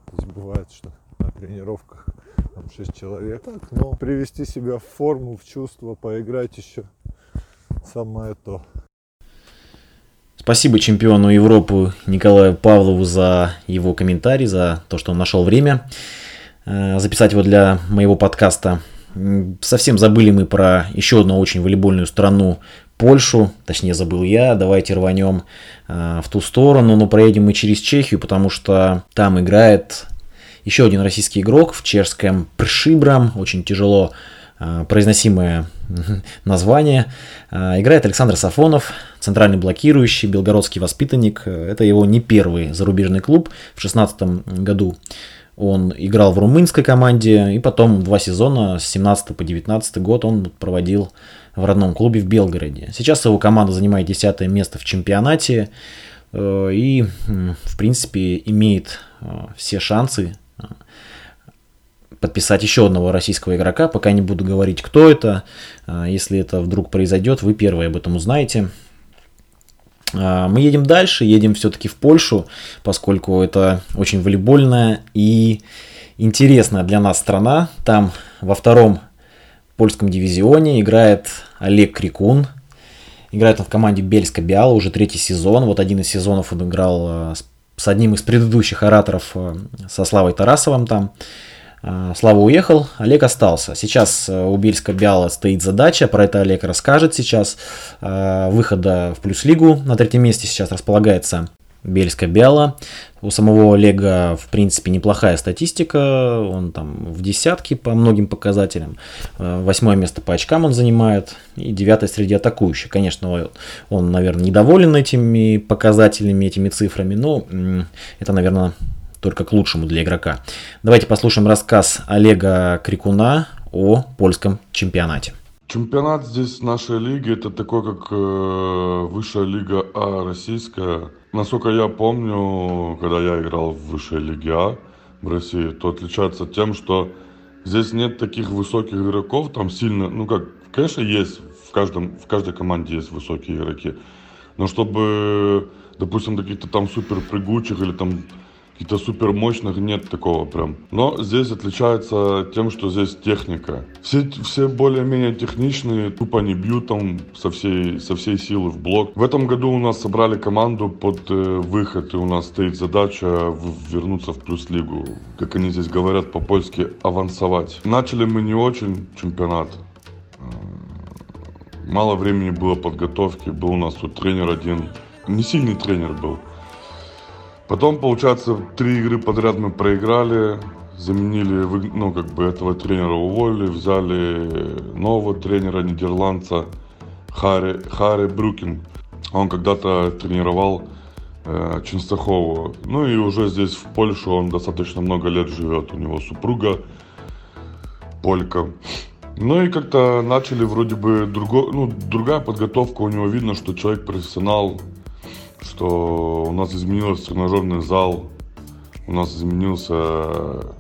То есть бывает, что на тренировках там 6 человек. Так, но привести себя в форму, в чувство, поиграть еще самое то. Спасибо чемпиону Европы Николаю Павлову за его комментарий, за то, что он нашел время э, записать его для моего подкаста. Совсем забыли мы про еще одну очень волейбольную страну Польшу, точнее забыл я, давайте рванем э, в ту сторону, но проедем мы через Чехию, потому что там играет еще один российский игрок в чешском Пршибрам, очень тяжело э, произносимое название. Э, играет Александр Сафонов, центральный блокирующий, белгородский воспитанник. Это его не первый зарубежный клуб. В 2016 году он играл в румынской команде, и потом два сезона с 17 по 19 год он проводил в родном клубе в Белгороде. Сейчас его команда занимает 10 место в чемпионате э, и, в принципе, имеет все шансы подписать еще одного российского игрока. Пока не буду говорить, кто это. А, если это вдруг произойдет, вы первые об этом узнаете. А, мы едем дальше, едем все-таки в Польшу, поскольку это очень волейбольная и интересная для нас страна. Там во втором польском дивизионе играет Олег Крикун. Играет он в команде Бельска Биала уже третий сезон. Вот один из сезонов он играл а, с одним из предыдущих ораторов, со Славой Тарасовым там. А, Слава уехал, Олег остался. Сейчас э, у Бельска Биала стоит задача, про это Олег расскажет сейчас, выхода в плюс-лигу. На третьем месте сейчас располагается Бельска Биала. У самого Олега, в принципе, неплохая статистика. Он там в десятке по многим показателям. А, восьмое место по очкам он занимает. И девятое среди атакующих. Конечно, он, наверное, недоволен этими показателями, этими цифрами. Но это, наверное, только к лучшему для игрока. Давайте послушаем рассказ Олега Крикуна о польском чемпионате. Чемпионат здесь нашей лиги это такой, как э, высшая лига А российская. Насколько я помню, когда я играл в высшей лиге А в России, то отличается тем, что Здесь нет таких высоких игроков, там сильно, ну как, конечно, есть, в, каждом, в каждой команде есть высокие игроки. Но чтобы, допустим, каких-то там супер прыгучих или там каких-то супер мощных нет такого прям. Но здесь отличается тем, что здесь техника. Все, все более-менее техничные, тупо не бьют там со всей, со всей силы в блок. В этом году у нас собрали команду под э, выход, и у нас стоит задача в, вернуться в плюс-лигу. Как они здесь говорят по-польски, авансовать. Начали мы не очень чемпионат. Мало времени было подготовки, был у нас тут тренер один, не сильный тренер был. Потом, получается, три игры подряд мы проиграли, заменили, ну, как бы этого тренера уволили, взяли нового тренера, нидерландца, Хари, Хари Брюкин. Он когда-то тренировал э, Ченстахову. Ну и уже здесь, в Польше, он достаточно много лет живет. У него супруга полька. Ну и как-то начали вроде бы друго, ну, другая подготовка. У него видно, что человек профессионал, что у нас изменился тренажерный зал, у нас изменился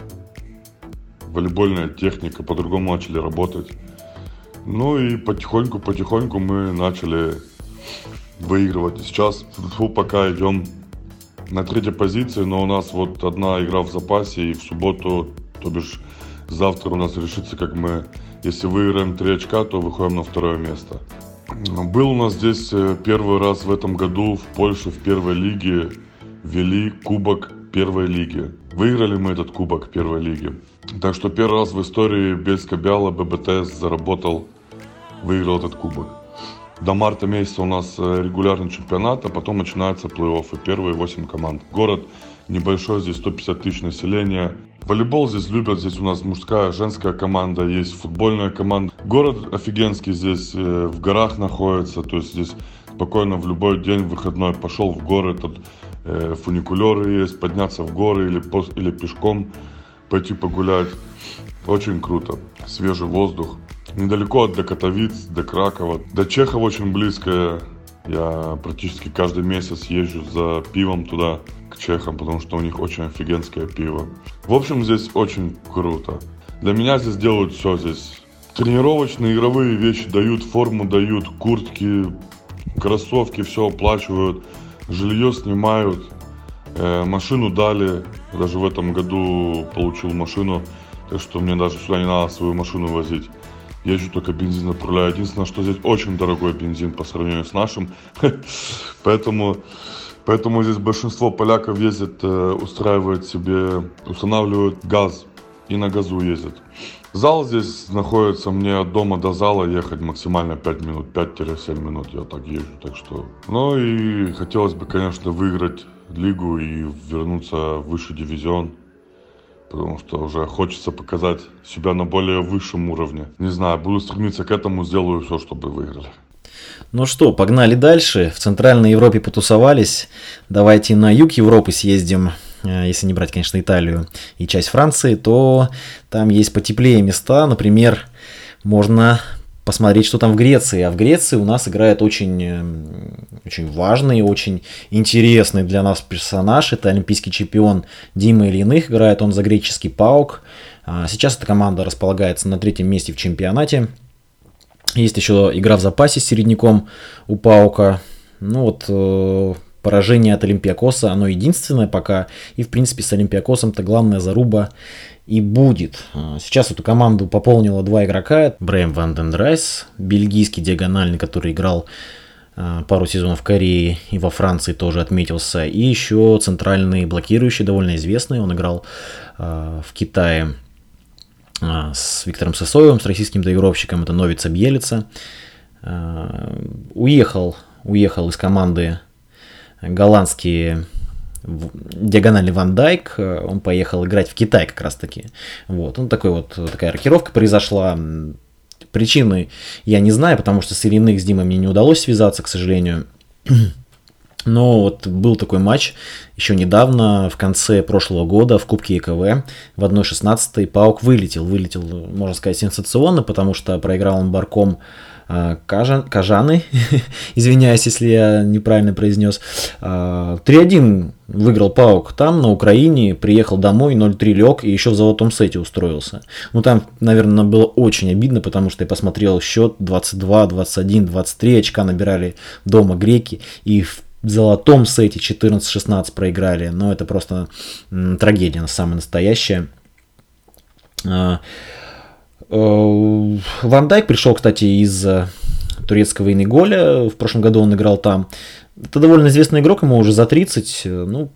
волейбольная техника, по-другому начали работать. Ну и потихоньку-потихоньку мы начали выигрывать. сейчас фу, пока идем на третьей позиции, но у нас вот одна игра в запасе, и в субботу, то бишь завтра у нас решится, как мы, если выиграем три очка, то выходим на второе место. Был у нас здесь э, первый раз в этом году в Польше в первой лиге ввели кубок первой лиги. Выиграли мы этот кубок первой лиги. Так что первый раз в истории Бельска Бяла ББТС заработал, выиграл этот кубок. До марта месяца у нас э, регулярный чемпионат, а потом начинается плей-офф и первые 8 команд. Город небольшой, здесь 150 тысяч населения. Волейбол здесь любят, здесь у нас мужская, женская команда, есть футбольная команда. Город офигенский здесь, э, в горах находится, то есть здесь спокойно в любой день выходной пошел в горы, тут э, фуникулеры есть, подняться в горы или, или пешком пойти погулять. Очень круто, свежий воздух. Недалеко от до Катовиц, до Кракова. До Чехова очень близко. Я практически каждый месяц езжу за пивом туда к чехам, потому что у них очень офигенское пиво. В общем, здесь очень круто. Для меня здесь делают все здесь. Тренировочные игровые вещи дают, форму дают, куртки, кроссовки, все оплачивают, жилье снимают, э, машину дали. Даже в этом году получил машину, так что мне даже сюда не надо свою машину возить. Езжу только бензин отправляю. Единственное, что здесь очень дорогой бензин по сравнению с нашим. Поэтому Поэтому здесь большинство поляков ездят, э, устраивают себе, устанавливают газ и на газу ездят. Зал здесь находится, мне от дома до зала ехать максимально 5 минут, 5-7 минут я так езжу, так что... Ну и хотелось бы, конечно, выиграть лигу и вернуться в высший дивизион, потому что уже хочется показать себя на более высшем уровне. Не знаю, буду стремиться к этому, сделаю все, чтобы выиграли. Ну что, погнали дальше. В Центральной Европе потусовались. Давайте на юг Европы съездим. Э, если не брать, конечно, Италию и часть Франции, то там есть потеплее места. Например, можно посмотреть, что там в Греции. А в Греции у нас играет очень, э, очень важный, очень интересный для нас персонаж. Это олимпийский чемпион Дима Ильиных. Играет он за греческий ПАУК. А сейчас эта команда располагается на третьем месте в чемпионате. Есть еще игра в запасе с середняком у Паука. Ну вот э, поражение от Олимпиакоса, оно единственное пока. И в принципе с Олимпиакосом-то главная заруба и будет. А, сейчас эту команду пополнила два игрока. Брэм Ван Ден Райс, бельгийский диагональный, который играл а, пару сезонов в Корее и во Франции тоже отметился. И еще центральный блокирующий, довольно известный. Он играл а, в Китае с Виктором Сосоевым, с российским доигровщиком, это Новица Бьелица. А, уехал, уехал из команды голландские диагональный Ван Дайк, он поехал играть в Китай как раз таки. Вот, он такой вот, такая рокировка произошла. Причины я не знаю, потому что с Ильиных с Димой мне не удалось связаться, к сожалению. Но вот был такой матч еще недавно, в конце прошлого года, в Кубке ЕКВ, в 1-16 Паук вылетел. Вылетел, можно сказать, сенсационно, потому что проиграл он Барком Кажан, Кажаны, извиняюсь, если я неправильно произнес. Э, 3-1 выиграл Паук там, на Украине, приехал домой, 0-3 лег и еще в золотом сете устроился. Ну там, наверное, было очень обидно, потому что я посмотрел счет 22, 21, 23 очка набирали дома греки и в золотом сете 14-16 проиграли. Но это просто трагедия, самая настоящая. Э, Ван Дайк пришел, кстати, из э, турецкого Инеголя. В прошлом году он играл там. Это довольно известный игрок, ему уже за 30. Ну,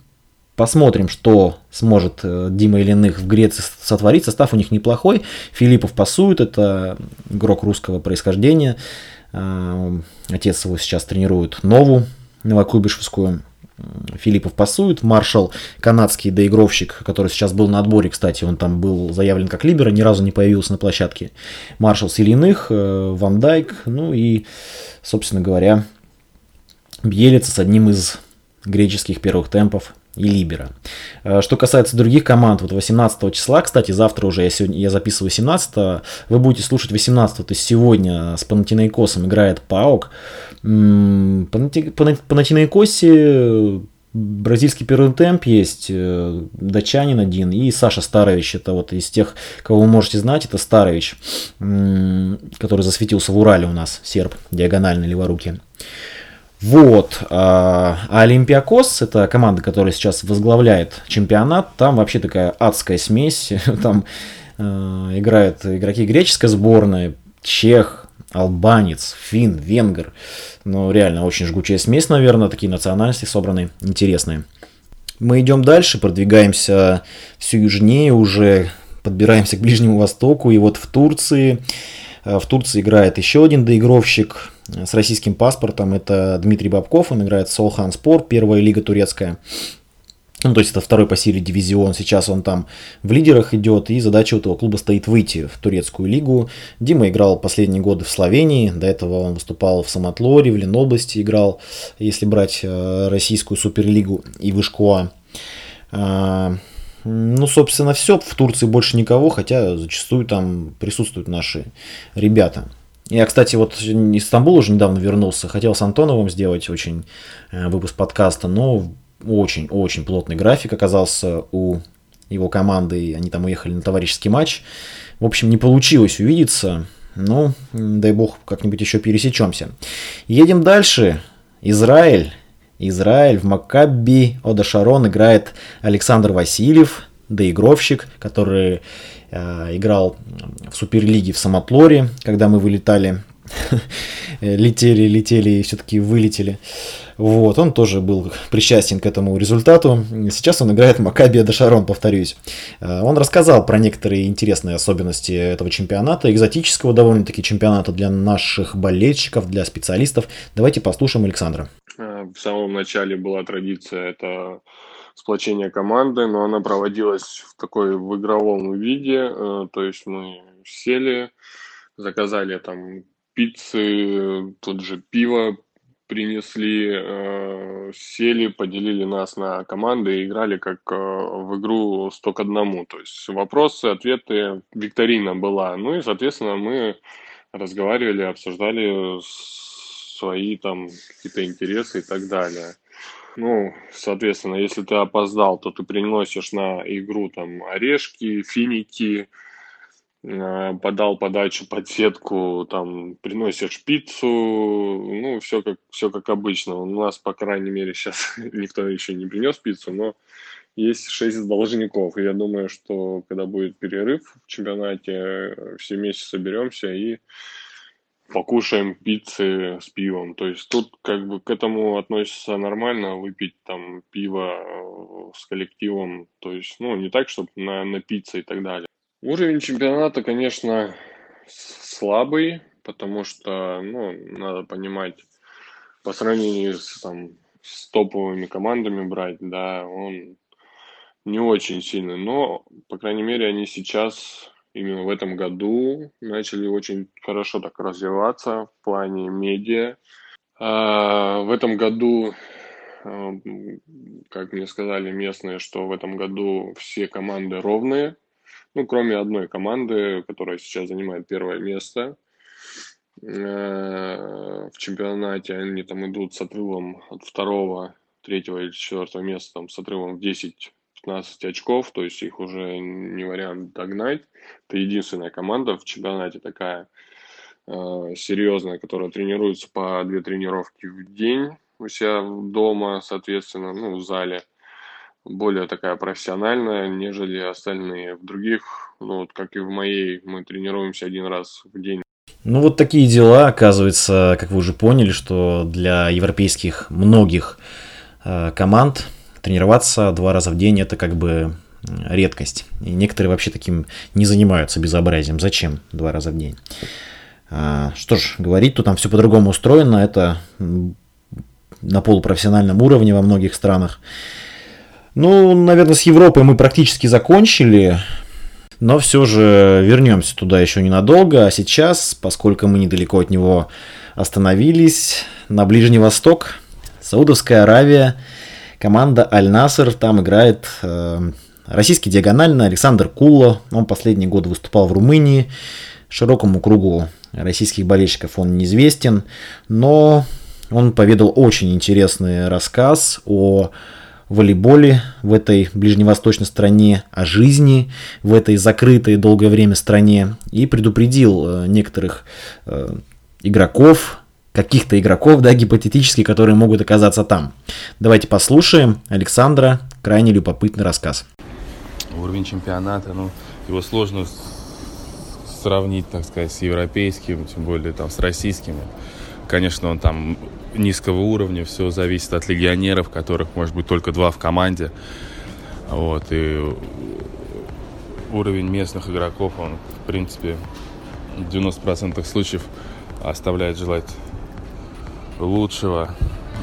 посмотрим, что сможет э, Дима Ильиных в Греции сотворить. Состав у них неплохой. Филиппов пасует, это игрок русского происхождения. Отец его сейчас тренирует Нову, Новокуйбышевскую. Филиппов пасует, Маршал, канадский доигровщик, который сейчас был на отборе, кстати, он там был заявлен как либера, ни разу не появился на площадке. Маршал Селиных, э, Ван Дайк, ну и, собственно говоря, Бьелица с одним из греческих первых темпов и Либера. Э, что касается других команд, вот 18 числа, кстати, завтра уже я, сегодня, я записываю 17 вы будете слушать 18 то есть сегодня с Панатинайкосом играет ПАОК. Панатинайкосе бразильский первый темп есть, э, датчанин один и Саша Старович, это вот из тех, кого вы можете знать, это Старович, который засветился в Урале у нас, серб, диагональный леворукий. Вот. А Олимпиакос, это команда, которая сейчас возглавляет чемпионат, там вообще такая адская смесь. Там э, играют игроки греческой сборной, чех, албанец, фин, венгер. Ну, реально, очень жгучая смесь, наверное, такие национальности собраны интересные. Мы идем дальше, продвигаемся все южнее уже, подбираемся к Ближнему Востоку, и вот в Турции, в Турции играет еще один доигровщик, с российским паспортом. Это Дмитрий Бабков, он играет в Солхан Спор, первая лига турецкая. Ну, то есть это второй по силе дивизион. Сейчас он там в лидерах идет, и задача у этого клуба стоит выйти в турецкую лигу. Дима играл последние годы в Словении, до этого он выступал в Самотлоре, в Ленобласти играл, если брать э, российскую суперлигу и Вышкуа. Ну, собственно, все. В Турции больше никого, хотя зачастую там присутствуют наши ребята. Я, кстати, вот из Стамбула уже недавно вернулся. Хотел с Антоновым сделать очень э, выпуск подкаста, но очень-очень плотный график оказался у его команды. Они там уехали на товарищеский матч. В общем, не получилось увидеться. Ну, дай бог, как-нибудь еще пересечемся. Едем дальше. Израиль. Израиль в Маккаби Ода Шарон играет Александр Васильев, доигровщик, который Э, играл в Суперлиге в Самотлоре, когда мы вылетали, летели, летели и все-таки вылетели. Вот, он тоже был причастен к этому результату. Сейчас он играет Макаби Дашарон, повторюсь. Э, он рассказал про некоторые интересные особенности этого чемпионата, экзотического довольно-таки чемпионата для наших болельщиков, для специалистов. Давайте послушаем Александра. Э, в самом начале была традиция, это сплочения команды, но она проводилась в такой в игровом виде, э, то есть мы сели, заказали там пиццы, тут же пиво принесли, э, сели, поделили нас на команды и играли как э, в игру 100 к одному. То есть вопросы, ответы, викторина была. Ну и, соответственно, мы разговаривали, обсуждали свои там какие-то интересы и так далее. Ну, соответственно, если ты опоздал, то ты приносишь на игру там орешки, финики, подал подачу под сетку, там приносишь пиццу, ну, все как, все как обычно. У нас, по крайней мере, сейчас никто еще не принес пиццу, но есть шесть должников. И я думаю, что когда будет перерыв в чемпионате, все вместе соберемся и покушаем пиццы с пивом. То есть тут как бы к этому относится нормально, выпить там пиво э, с коллективом. То есть, ну, не так, чтобы на, на пицце и так далее. Уровень чемпионата, конечно, слабый, потому что, ну, надо понимать, по сравнению с, там, с топовыми командами брать, да, он не очень сильный, но, по крайней мере, они сейчас именно в этом году начали очень хорошо так развиваться в плане медиа. А, в этом году, а, как мне сказали местные, что в этом году все команды ровные, ну, кроме одной команды, которая сейчас занимает первое место. в чемпионате они там идут с отрывом от второго, третьего или четвертого места, там, с отрывом в 10 15 очков, то есть их уже не вариант догнать. Это единственная команда в чемпионате такая э, серьезная, которая тренируется по две тренировки в день у себя дома, соответственно, ну, в зале. Более такая профессиональная, нежели остальные. В других, ну, вот как и в моей, мы тренируемся один раз в день. Ну вот такие дела, оказывается, как вы уже поняли, что для европейских многих э, команд тренироваться два раза в день это как бы редкость. И некоторые вообще таким не занимаются безобразием. Зачем два раза в день? А, что ж, говорить, то там все по-другому устроено. Это на полупрофессиональном уровне во многих странах. Ну, наверное, с Европой мы практически закончили. Но все же вернемся туда еще ненадолго. А сейчас, поскольку мы недалеко от него остановились, на Ближний Восток, Саудовская Аравия – команда Аль-Наср. Там играет э, российский диагональный Александр Кулло. Он последний год выступал в Румынии. Широкому кругу российских болельщиков он неизвестен, но он поведал очень интересный рассказ о волейболе в этой ближневосточной стране, о жизни в этой закрытой долгое время стране и предупредил э, некоторых э, игроков, каких-то игроков, да, гипотетически, которые могут оказаться там. Давайте послушаем Александра, крайне любопытный рассказ. Уровень чемпионата, ну, его сложно сравнить, так сказать, с европейским, тем более там с российскими. Конечно, он там низкого уровня, все зависит от легионеров, которых может быть только два в команде. Вот, и уровень местных игроков, он, в принципе, в 90% случаев оставляет желать лучшего,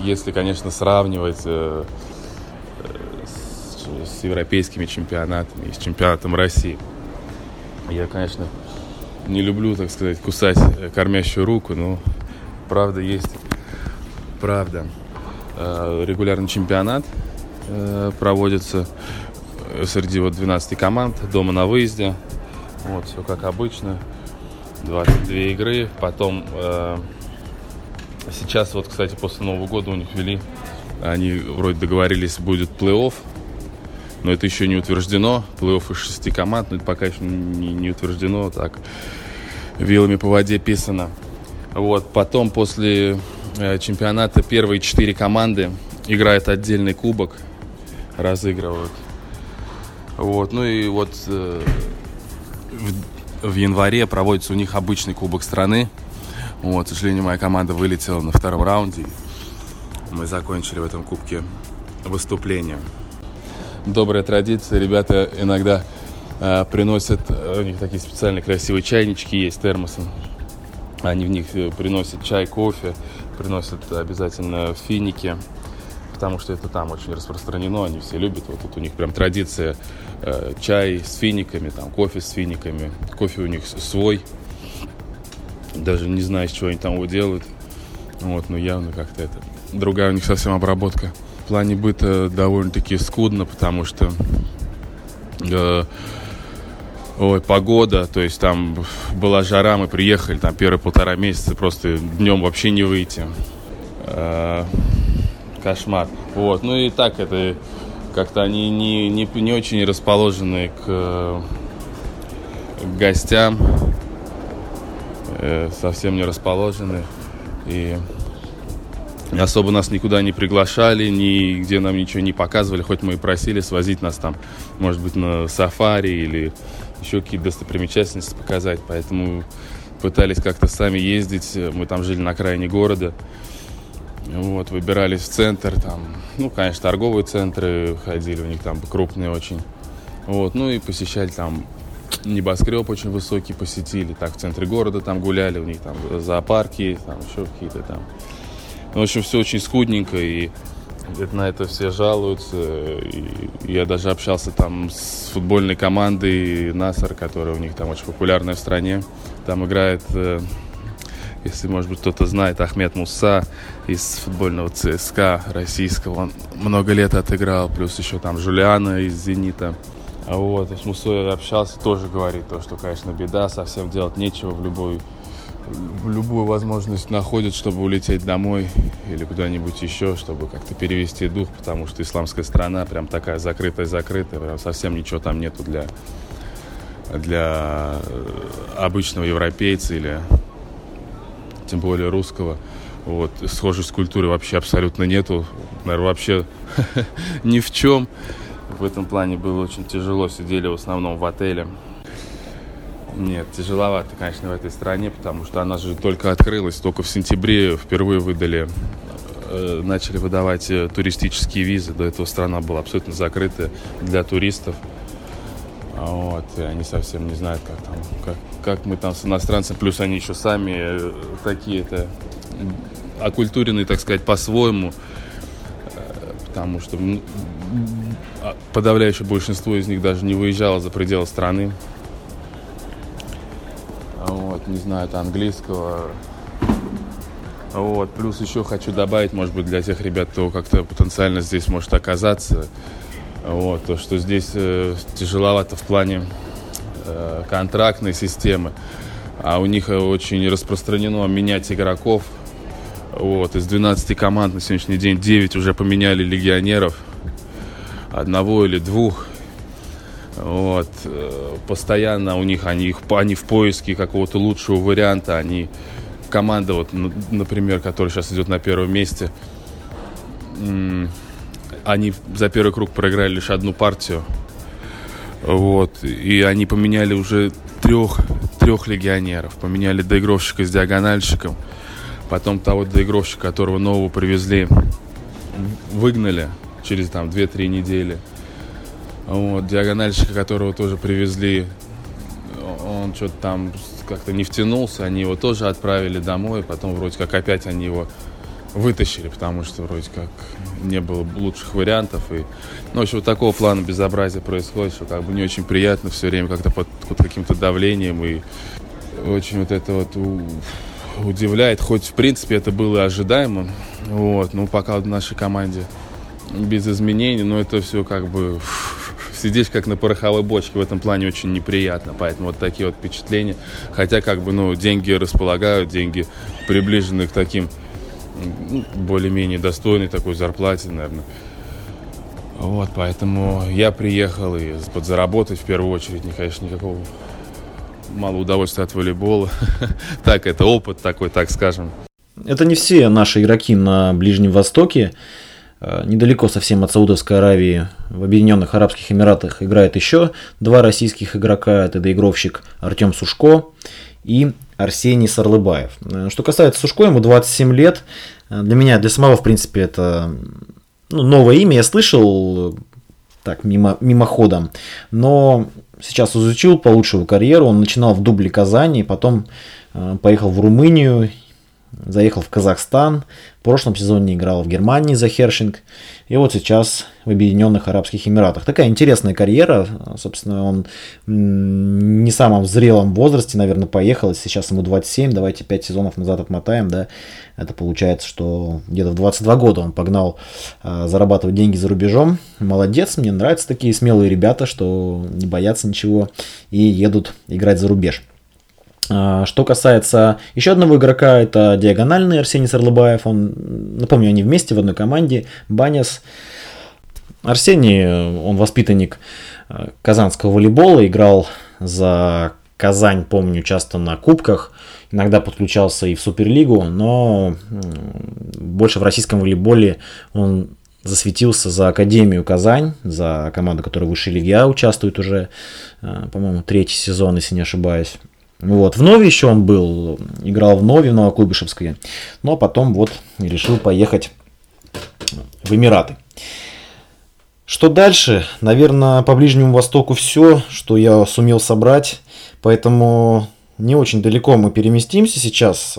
если, конечно, сравнивать э, с, с европейскими чемпионатами и с чемпионатом России. Я, конечно, не люблю, так сказать, кусать кормящую руку, но правда есть правда. Э, регулярный чемпионат э, проводится среди вот 12 команд, дома на выезде. Вот, все как обычно. 22 игры, потом э, Сейчас вот, кстати, после Нового года у них ввели, они вроде договорились, будет плей-офф, но это еще не утверждено. Плей-офф из шести команд, но это пока еще не, не утверждено, так вилами по воде писано. Вот, потом после э, чемпионата первые четыре команды играют отдельный кубок, разыгрывают. Вот, ну и вот э, в, в январе проводится у них обычный кубок страны, вот, к сожалению, моя команда вылетела на втором раунде. Мы закончили в этом кубке выступление. Добрая традиция. Ребята иногда э, приносят, э, у них такие специальные красивые чайнички есть, термосы. Они в них э, приносят чай, кофе, приносят обязательно финики, потому что это там очень распространено, они все любят. Вот тут у них прям традиция э, чай с финиками, там кофе с финиками. Кофе у них свой, даже не знаю, с чего они там его делают. Вот, но явно как-то это... Другая у них совсем обработка. В плане быта довольно-таки скудно, потому что... Э, ой, погода, то есть там была жара, мы приехали, там первые полтора месяца просто днем вообще не выйти. Э, кошмар. Вот, ну и так это как-то они не, не, не очень расположены к, к гостям э, совсем не расположены. И особо нас никуда не приглашали, нигде нам ничего не показывали, хоть мы и просили свозить нас там, может быть, на сафари или еще какие-то достопримечательности показать. Поэтому пытались как-то сами ездить. Мы там жили на окраине города. Вот, выбирались в центр, там, ну, конечно, торговые центры ходили, у них там крупные очень. Вот, ну и посещали там небоскреб очень высокий посетили, так в центре города там гуляли, у них там зоопарки, там еще какие-то там. В общем, все очень скудненько, и на это все жалуются. И я даже общался там с футбольной командой Насар, которая у них там очень популярная в стране. Там играет, э, если, может быть, кто-то знает, Ахмед Муса из футбольного ЦСКА российского. Он много лет отыграл, плюс еще там Жулиана из «Зенита». А вот, с Мусой общался, тоже говорит то, что, конечно, беда, совсем делать нечего в любой любую возможность находят, чтобы улететь домой или куда-нибудь еще, чтобы как-то перевести дух, потому что исламская страна прям такая закрытая-закрытая, прям совсем ничего там нету для, для э, обычного европейца или тем более русского. Вот, схожесть культуры вообще абсолютно нету. Наверное, вообще ни в чем. В этом плане было очень тяжело. Сидели в основном в отеле. Нет, тяжеловато, конечно, в этой стране, потому что она же только открылась, только в сентябре впервые выдали, э, начали выдавать э, туристические визы. До этого страна была абсолютно закрыта для туристов. Вот, и они совсем не знают, как там, как, как мы там с иностранцами, плюс они еще сами э, такие-то окультуренные, так сказать, по-своему, потому что а, подавляющее большинство из них даже не выезжало за пределы страны вот, не знаю, это английского. Вот, плюс еще хочу добавить, может быть, для тех ребят, кто как-то потенциально здесь может оказаться, вот, то, что здесь э, тяжеловато в плане э, контрактной системы, а у них очень распространено менять игроков. Вот, из 12 команд на сегодняшний день 9 уже поменяли легионеров, одного или двух. Вот. Э, постоянно у них они, они в поиске какого-то лучшего варианта. Они команда, вот, например, которая сейчас идет на первом месте, они за первый круг проиграли лишь одну партию. Вот. И они поменяли уже трех, трех легионеров. Поменяли доигровщика с диагональщиком. Потом того доигровщика, которого нового привезли, выгнали через там 2-3 недели. Вот, диагональщика, которого тоже привезли, он что-то там как-то не втянулся, они его тоже отправили домой, потом вроде как опять они его вытащили, потому что вроде как не было лучших вариантов. И, ну, в общем, вот такого плана безобразия происходит, что как бы не очень приятно все время как-то под, под каким-то давлением. И очень вот это вот у, удивляет, хоть в принципе это было ожидаемо. Вот, ну пока в нашей команде без изменений, но это все как бы сидишь как на пороховой бочке, в этом плане очень неприятно. Поэтому вот такие вот впечатления. Хотя как бы, ну, деньги располагают, деньги приближены к таким ну, более-менее достойной такой зарплате, наверное. Вот, поэтому я приехал и подзаработать в первую очередь, не, конечно, никакого мало удовольствия от волейбола. так, это опыт такой, так скажем. Это не все наши игроки на Ближнем Востоке. Э, недалеко совсем от Саудовской Аравии, в Объединенных Арабских Эмиратах, играет еще два российских игрока. Это доигровщик Артем Сушко и Арсений Сарлыбаев. Э, что касается Сушко, ему 27 лет. Э, для меня, для самого, в принципе, это ну, новое имя. Я слышал так, мимо, мимоходом. Но сейчас изучил получше его карьеру. Он начинал в дубле Казани, потом поехал в Румынию заехал в Казахстан, в прошлом сезоне играл в Германии за Хершинг, и вот сейчас в Объединенных Арабских Эмиратах. Такая интересная карьера, собственно, он не самом зрелом возрасте, наверное, поехал, сейчас ему 27, давайте 5 сезонов назад отмотаем, да, это получается, что где-то в 22 года он погнал а, зарабатывать деньги за рубежом. Молодец, мне нравятся такие смелые ребята, что не боятся ничего и едут играть за рубеж. А, что касается еще одного игрока, это диагональный Арсений Сарлыбаев. Он, напомню, они вместе в одной команде. Баняс. Арсений, он воспитанник а, казанского волейбола, играл за Казань, помню, часто на кубках, иногда подключался и в Суперлигу, но больше в российском волейболе он засветился за Академию Казань, за команду, которая в высшей лиге А участвует уже, а, по-моему, третий сезон, если не ошибаюсь. Вот. В Нове еще он был, играл в Нове, в Новокуйбышевской. Но потом вот решил поехать в Эмираты. Что дальше? Наверное, по Ближнему Востоку все, что я сумел собрать. Поэтому не очень далеко мы переместимся сейчас.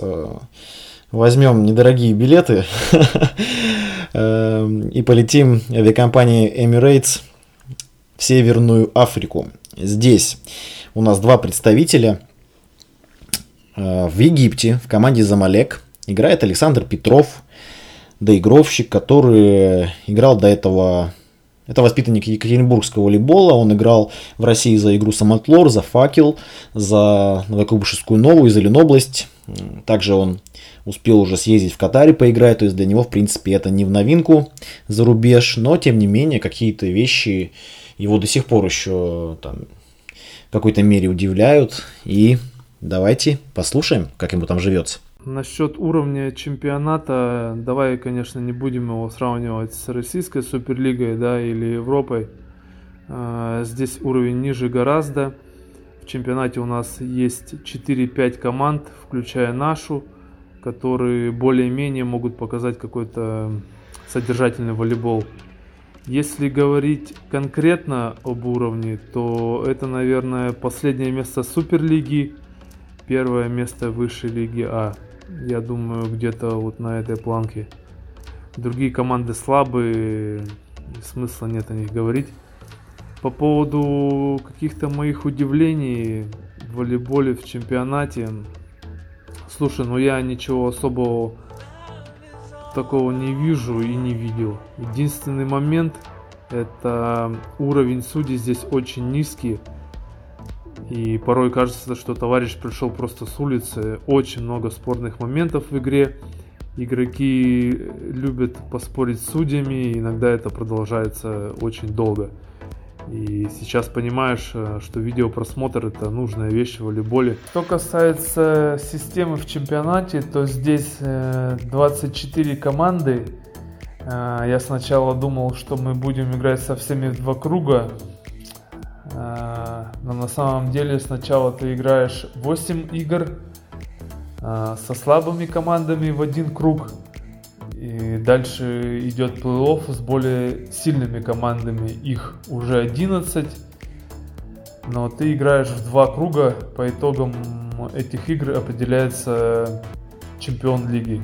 Возьмем недорогие билеты и полетим авиакомпанией Emirates в Северную Африку. Здесь у нас два представителя – Э, в Египте в команде Замалек играет Александр Петров, доигровщик, который играл до этого... Это воспитанник Екатеринбургского волейбола. Он играл в России за игру Самотлор, за Факел, за Новокуйбышевскую Новую, за Ленобласть. Также он успел уже съездить в Катаре поиграть, то есть для него, в принципе, это не в новинку за рубеж, но, тем не менее, какие-то вещи его до сих пор еще там, в какой-то мере удивляют. И давайте послушаем, как ему там живется. Насчет уровня чемпионата, давай, конечно, не будем его сравнивать с российской суперлигой, да, или Европой. А, здесь уровень ниже гораздо. В чемпионате у нас есть 4-5 команд, включая нашу, которые более-менее могут показать какой-то содержательный волейбол. Если говорить конкретно об уровне, то это, наверное, последнее место Суперлиги, первое место высшей лиги А. Я думаю, где-то вот на этой планке. Другие команды слабые, смысла нет о них говорить. По поводу каких-то моих удивлений в волейболе в чемпионате. Слушай, ну я ничего особого такого не вижу и не видел. Единственный момент это уровень судей здесь очень низкий. И порой кажется, что товарищ пришел просто с улицы. Очень много спорных моментов в игре. Игроки любят поспорить с судьями, иногда это продолжается очень долго. И сейчас понимаешь, э, что видеопросмотр это нужная вещь в волейболе. Что касается системы в чемпионате, то здесь 24 э, команды. Э, я сначала думал, что мы будем играть со всеми в два круга. Но на самом деле сначала ты играешь 8 игр со слабыми командами в один круг. И дальше идет плей-офф с более сильными командами. Их уже 11. Но ты играешь в два круга. По итогам этих игр определяется чемпион лиги.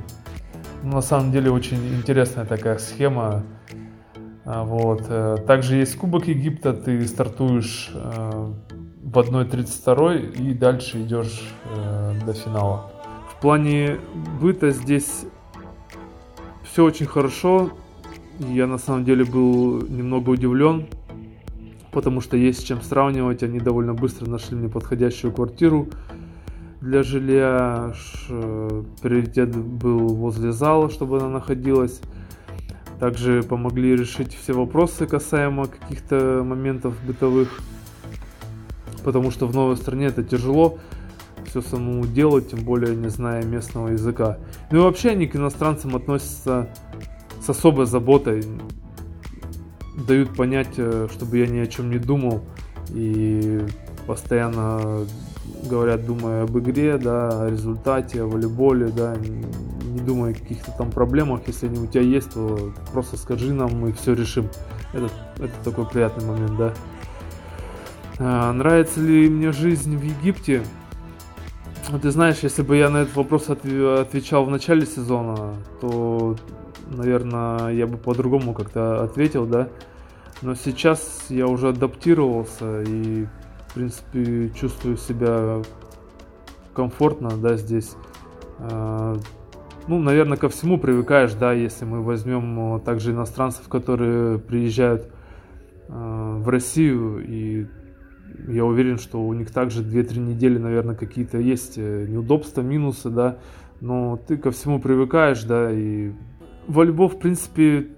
Ну, на самом деле очень интересная такая схема. А, вот. Э, также есть Кубок Египта. Ты стартуешь э, в 1.32 и дальше идешь э, до финала. В плане быта здесь все очень хорошо. Я на самом деле был немного удивлен, потому что есть с чем сравнивать. Они довольно быстро нашли мне подходящую квартиру для жилья. Приоритет был возле зала, чтобы она находилась. Также помогли решить все вопросы касаемо каких-то моментов бытовых, потому что в новой стране это тяжело все самому делать, тем более не зная местного языка. Ну и вообще они к иностранцам относятся с особой заботой, дают понять, э, чтобы я ни о чем не думал и постоянно говорят, думая об игре, да, о результате, о волейболе, да, не думая о каких-то там проблемах, если они у тебя есть, то просто скажи нам, мы все решим. Это, это такой приятный момент, да. А, нравится ли мне жизнь в Египте? Ты знаешь, если бы я на этот вопрос отвечал в начале сезона, то, наверное, я бы по-другому как-то ответил, да. Но сейчас я уже адаптировался и, в принципе, чувствую себя комфортно, да, здесь. А, ну, наверное, ко всему привыкаешь, да, если мы возьмем также иностранцев, которые приезжают а, в Россию и я уверен, что у них также 2-3 недели, наверное, какие-то есть э, неудобства, минусы, да, но ты ко всему привыкаешь, да, и волейбол, в принципе,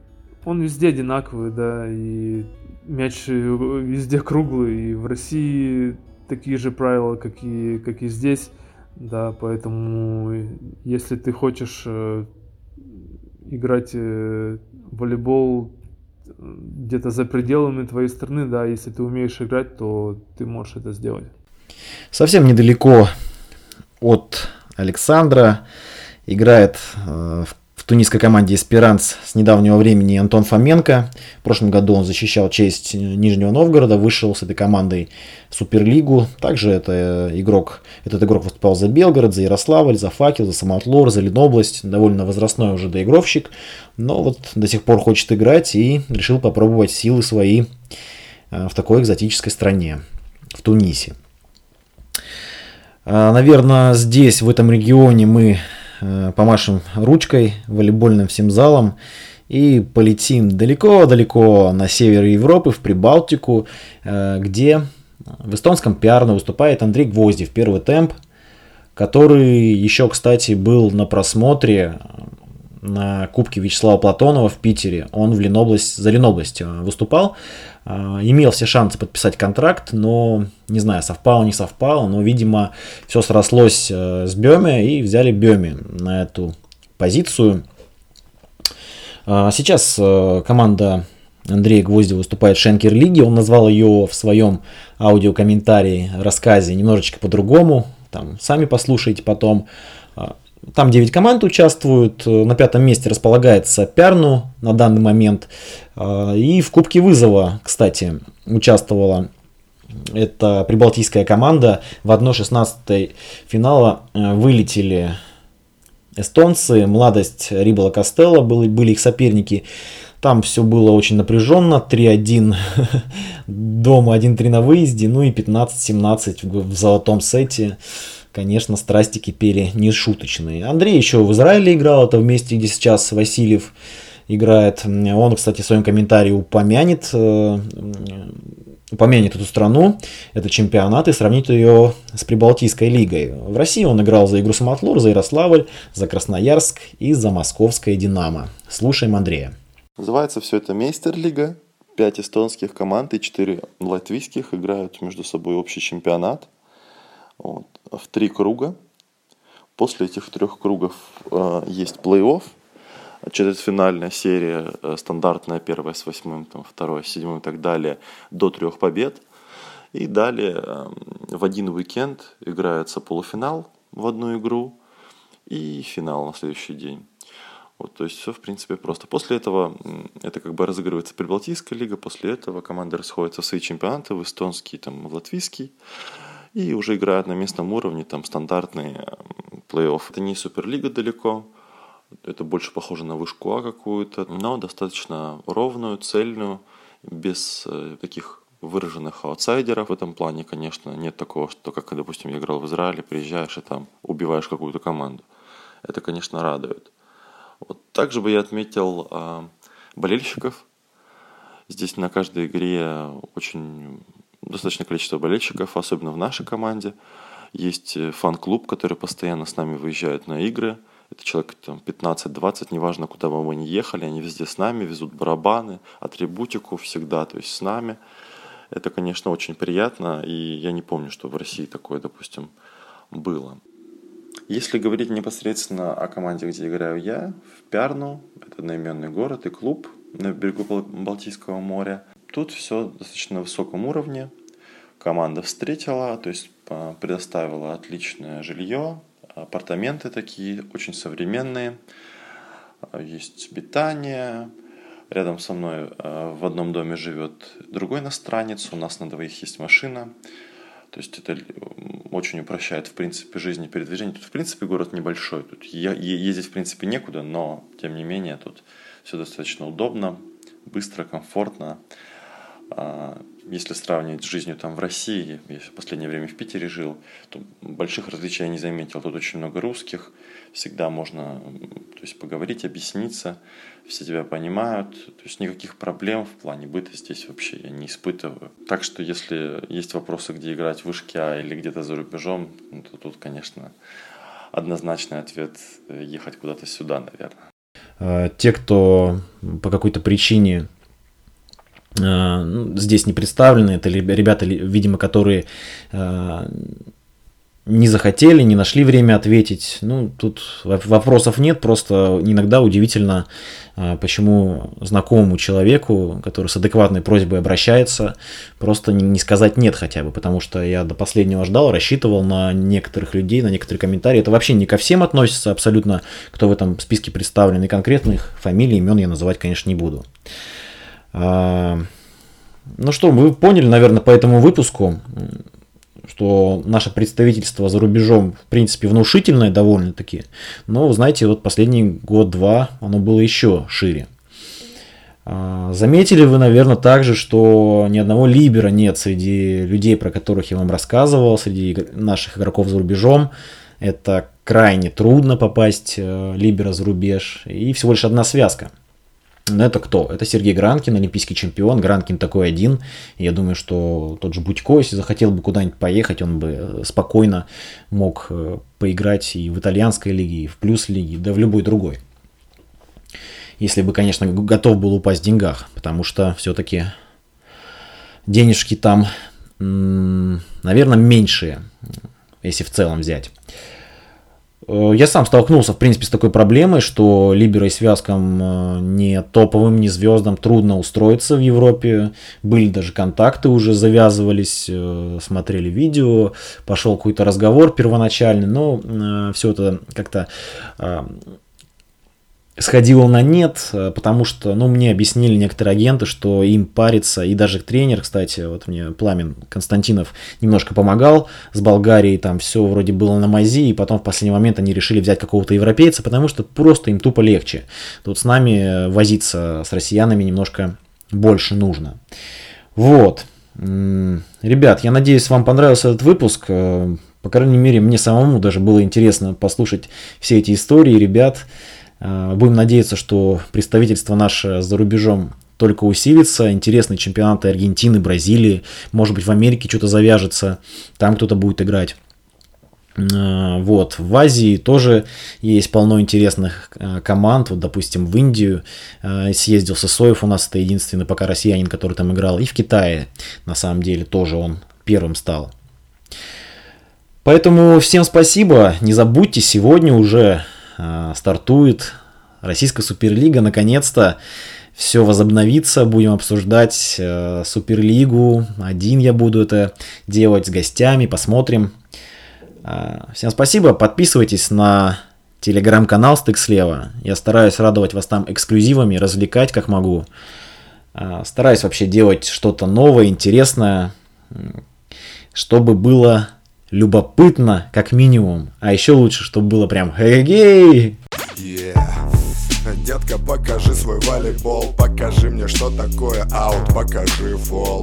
он везде одинаковый, да, и мяч э, везде круглый, и в России такие же правила, как и, как и здесь, да, поэтому если ты хочешь э, играть в волейбол где-то за пределами твоей страны, да, если ты умеешь играть, то ты можешь это сделать. Совсем недалеко от Александра играет э, в тунисской команде «Эсперанс» с недавнего времени Антон Фоменко. В прошлом году он защищал честь Нижнего Новгорода, вышел с этой командой в Суперлигу. Также это игрок, этот игрок выступал за Белгород, за Ярославль, за Факел, за Самотлор, за Ленобласть. Довольно возрастной уже доигровщик, но вот до сих пор хочет играть и решил попробовать силы свои э, в такой экзотической стране, в Тунисе. А, Наверное, здесь, в этом регионе мы Э, помашем ручкой волейбольным всем залом и полетим далеко-далеко на север Европы, в Прибалтику, э, где в эстонском Пиарно выступает Андрей Гвоздев, первый темп. который еще, кстати, был на просмотре на Кубке Вячеслава Платонова в Питере. Он в Ленобласть, за Ленобласть э, выступал. Э, имел все шансы подписать контракт, но, не знаю, совпало, не совпало, но, видимо, все срослось э, с Беме и взяли Беме на эту позицию. Сейчас команда Андрея Гвоздева выступает в Шенкер Лиге. Он назвал ее в своем аудиокомментарии, рассказе немножечко по-другому. Там сами послушайте потом. Там 9 команд участвуют, на пятом месте располагается Пярну на данный момент. А, и в Кубке вызова, кстати, участвовала эта прибалтийская команда. В 1-16 финала э, вылетели эстонцы, Младость Рибала Костелло были, были их соперники. Там все было очень напряженно, 3-1 дома, 1-3 на выезде, ну и 15-17 в золотом сете конечно, страсти кипели нешуточные. Андрей еще в Израиле играл, это вместе, где сейчас Васильев играет. Он, кстати, в своем комментарии упомянет, э, упомянет эту страну, это чемпионат, и сравнит ее с Прибалтийской лигой. В России он играл за игру Самотлор, за Ярославль, за Красноярск и за Московское Динамо. Слушаем Андрея. Называется все это Мейстер-лига. Пять эстонских команд и четыре латвийских играют между собой общий чемпионат. Вот в три круга. После этих трех кругов э, есть плей-офф, четвертьфинальная серия, э, стандартная первая с восьмым, там, вторая с седьмым и так далее, до трех побед. И далее э, в один уикенд играется полуфинал в одну игру и финал на следующий день. Вот, то есть все, в принципе, просто. После этого это как бы разыгрывается Прибалтийская лига, после этого команды расходятся в свои чемпионаты, в эстонский, там, в латвийский и уже играют на местном уровне, там стандартный плей-офф. Это не суперлига далеко, это больше похоже на вышку А какую-то, но достаточно ровную, цельную, без э, таких выраженных аутсайдеров в этом плане, конечно, нет такого, что как, допустим, я играл в Израиле, приезжаешь и там убиваешь какую-то команду. Это, конечно, радует. Вот. Также бы я отметил э, болельщиков. Здесь на каждой игре очень достаточное количество болельщиков, особенно в нашей команде. Есть э, фан-клуб, который постоянно с нами выезжает на игры. Это человек там, 15-20, неважно, куда бы мы ни ехали, они везде с нами, везут барабаны, атрибутику всегда, то есть с нами. Это, конечно, очень приятно, и я не помню, что в России такое, допустим, было. Если говорить непосредственно о команде, где играю я, в Пярну, это одноименный город и клуб на берегу Балтийского моря, Тут все достаточно на высоком уровне. Команда встретила, то есть а, предоставила отличное жилье, апартаменты такие, очень современные. А, есть питание. Рядом со мной а, в одном доме живет другой иностранец. У нас на двоих есть машина. То есть это очень упрощает, в принципе, жизнь и передвижение. Тут, в принципе, город небольшой. Тут ездить, в принципе, некуда, но, тем не менее, тут все достаточно удобно, быстро, комфортно. А, если сравнивать с жизнью там в России, я в последнее время в Питере жил, то больших различий я не заметил. Тут очень много русских, всегда можно то есть, поговорить, объясниться, все тебя понимают. То есть никаких проблем в плане быта здесь вообще я не испытываю. Так что если есть вопросы, где играть в вышке А или где-то за рубежом, ну, то тут, конечно, однозначный ответ э, ехать куда-то сюда, наверное. А, те, кто по какой-то причине здесь не представлены. Это ребята, видимо, которые э, не захотели, не нашли время ответить. Ну, тут вопросов нет, просто иногда удивительно, э, почему знакомому человеку, который с адекватной просьбой обращается, просто не сказать нет хотя бы, потому что я до последнего ждал, рассчитывал на некоторых людей, на некоторые комментарии. Это вообще не ко всем относится абсолютно, кто в этом списке представлен, и конкретных фамилий, имен я называть, конечно, не буду. А, ну что, вы поняли, наверное, по этому выпуску, что наше представительство за рубежом, в принципе, внушительное довольно-таки. Но, знаете, вот последний год-два оно было еще шире. А, заметили вы, наверное, также, что ни одного либера нет среди людей, про которых я вам рассказывал, среди наших игроков за рубежом. Это крайне трудно попасть э, либера за рубеж. И всего лишь одна связка – Но это кто? Это Сергей Гранкин, олимпийский чемпион. Гранкин такой один. я думаю, что тот же Будько, если захотел бы куда-нибудь поехать, он бы э, спокойно мог э, поиграть и в итальянской лиге, и в плюс-лиге, да в любой другой. Если бы, конечно, готов был упасть в деньгах, потому что все-таки денежки там, наверное, меньшие, если в целом взять. Э, я сам столкнулся, в принципе, с такой проблемой, что либерой связкам э, не топовым, не звездам трудно устроиться в Европе. Были даже контакты уже завязывались, э, смотрели видео, пошел какой-то разговор первоначальный, но все это как-то сходило на нет, э, потому что, ну, мне объяснили некоторые агенты, что им париться, и даже тренер, кстати, вот мне Пламен Константинов немножко помогал с Болгарией, там все вроде было на мази, и потом в последний момент они решили взять какого-то европейца, потому что просто им тупо легче. Тут с нами э, возиться с россиянами немножко больше нужно. Вот. Ребят, я надеюсь, вам понравился этот выпуск. Э, по крайней мере, мне самому даже было интересно послушать все эти истории ребят. Э, будем надеяться, что представительство наше за рубежом только усилится. Интересные чемпионаты Аргентины, Бразилии. Может быть, в Америке что-то завяжется. Там кто-то будет играть. Э, вот, в Азии тоже есть полно интересных э, команд. Вот, допустим, в Индию съездил Сосоев, у нас это единственный пока россиянин, который там играл. И в Китае, на самом деле, тоже он первым стал. Поэтому всем спасибо. Не забудьте, сегодня уже стартует Российская Суперлига. Наконец-то все возобновится. Будем обсуждать э, Суперлигу. Один я буду это делать с гостями. Посмотрим. Э, всем спасибо. Подписывайтесь на телеграм-канал Стык слева. Я стараюсь радовать вас там эксклюзивами, развлекать как могу. Стараюсь вообще делать что-то новое, интересное, чтобы было любопытно, как минимум. А еще лучше, чтобы было прям гей yeah. Детка, покажи свой волейбол Покажи мне, что такое аут, покажи фол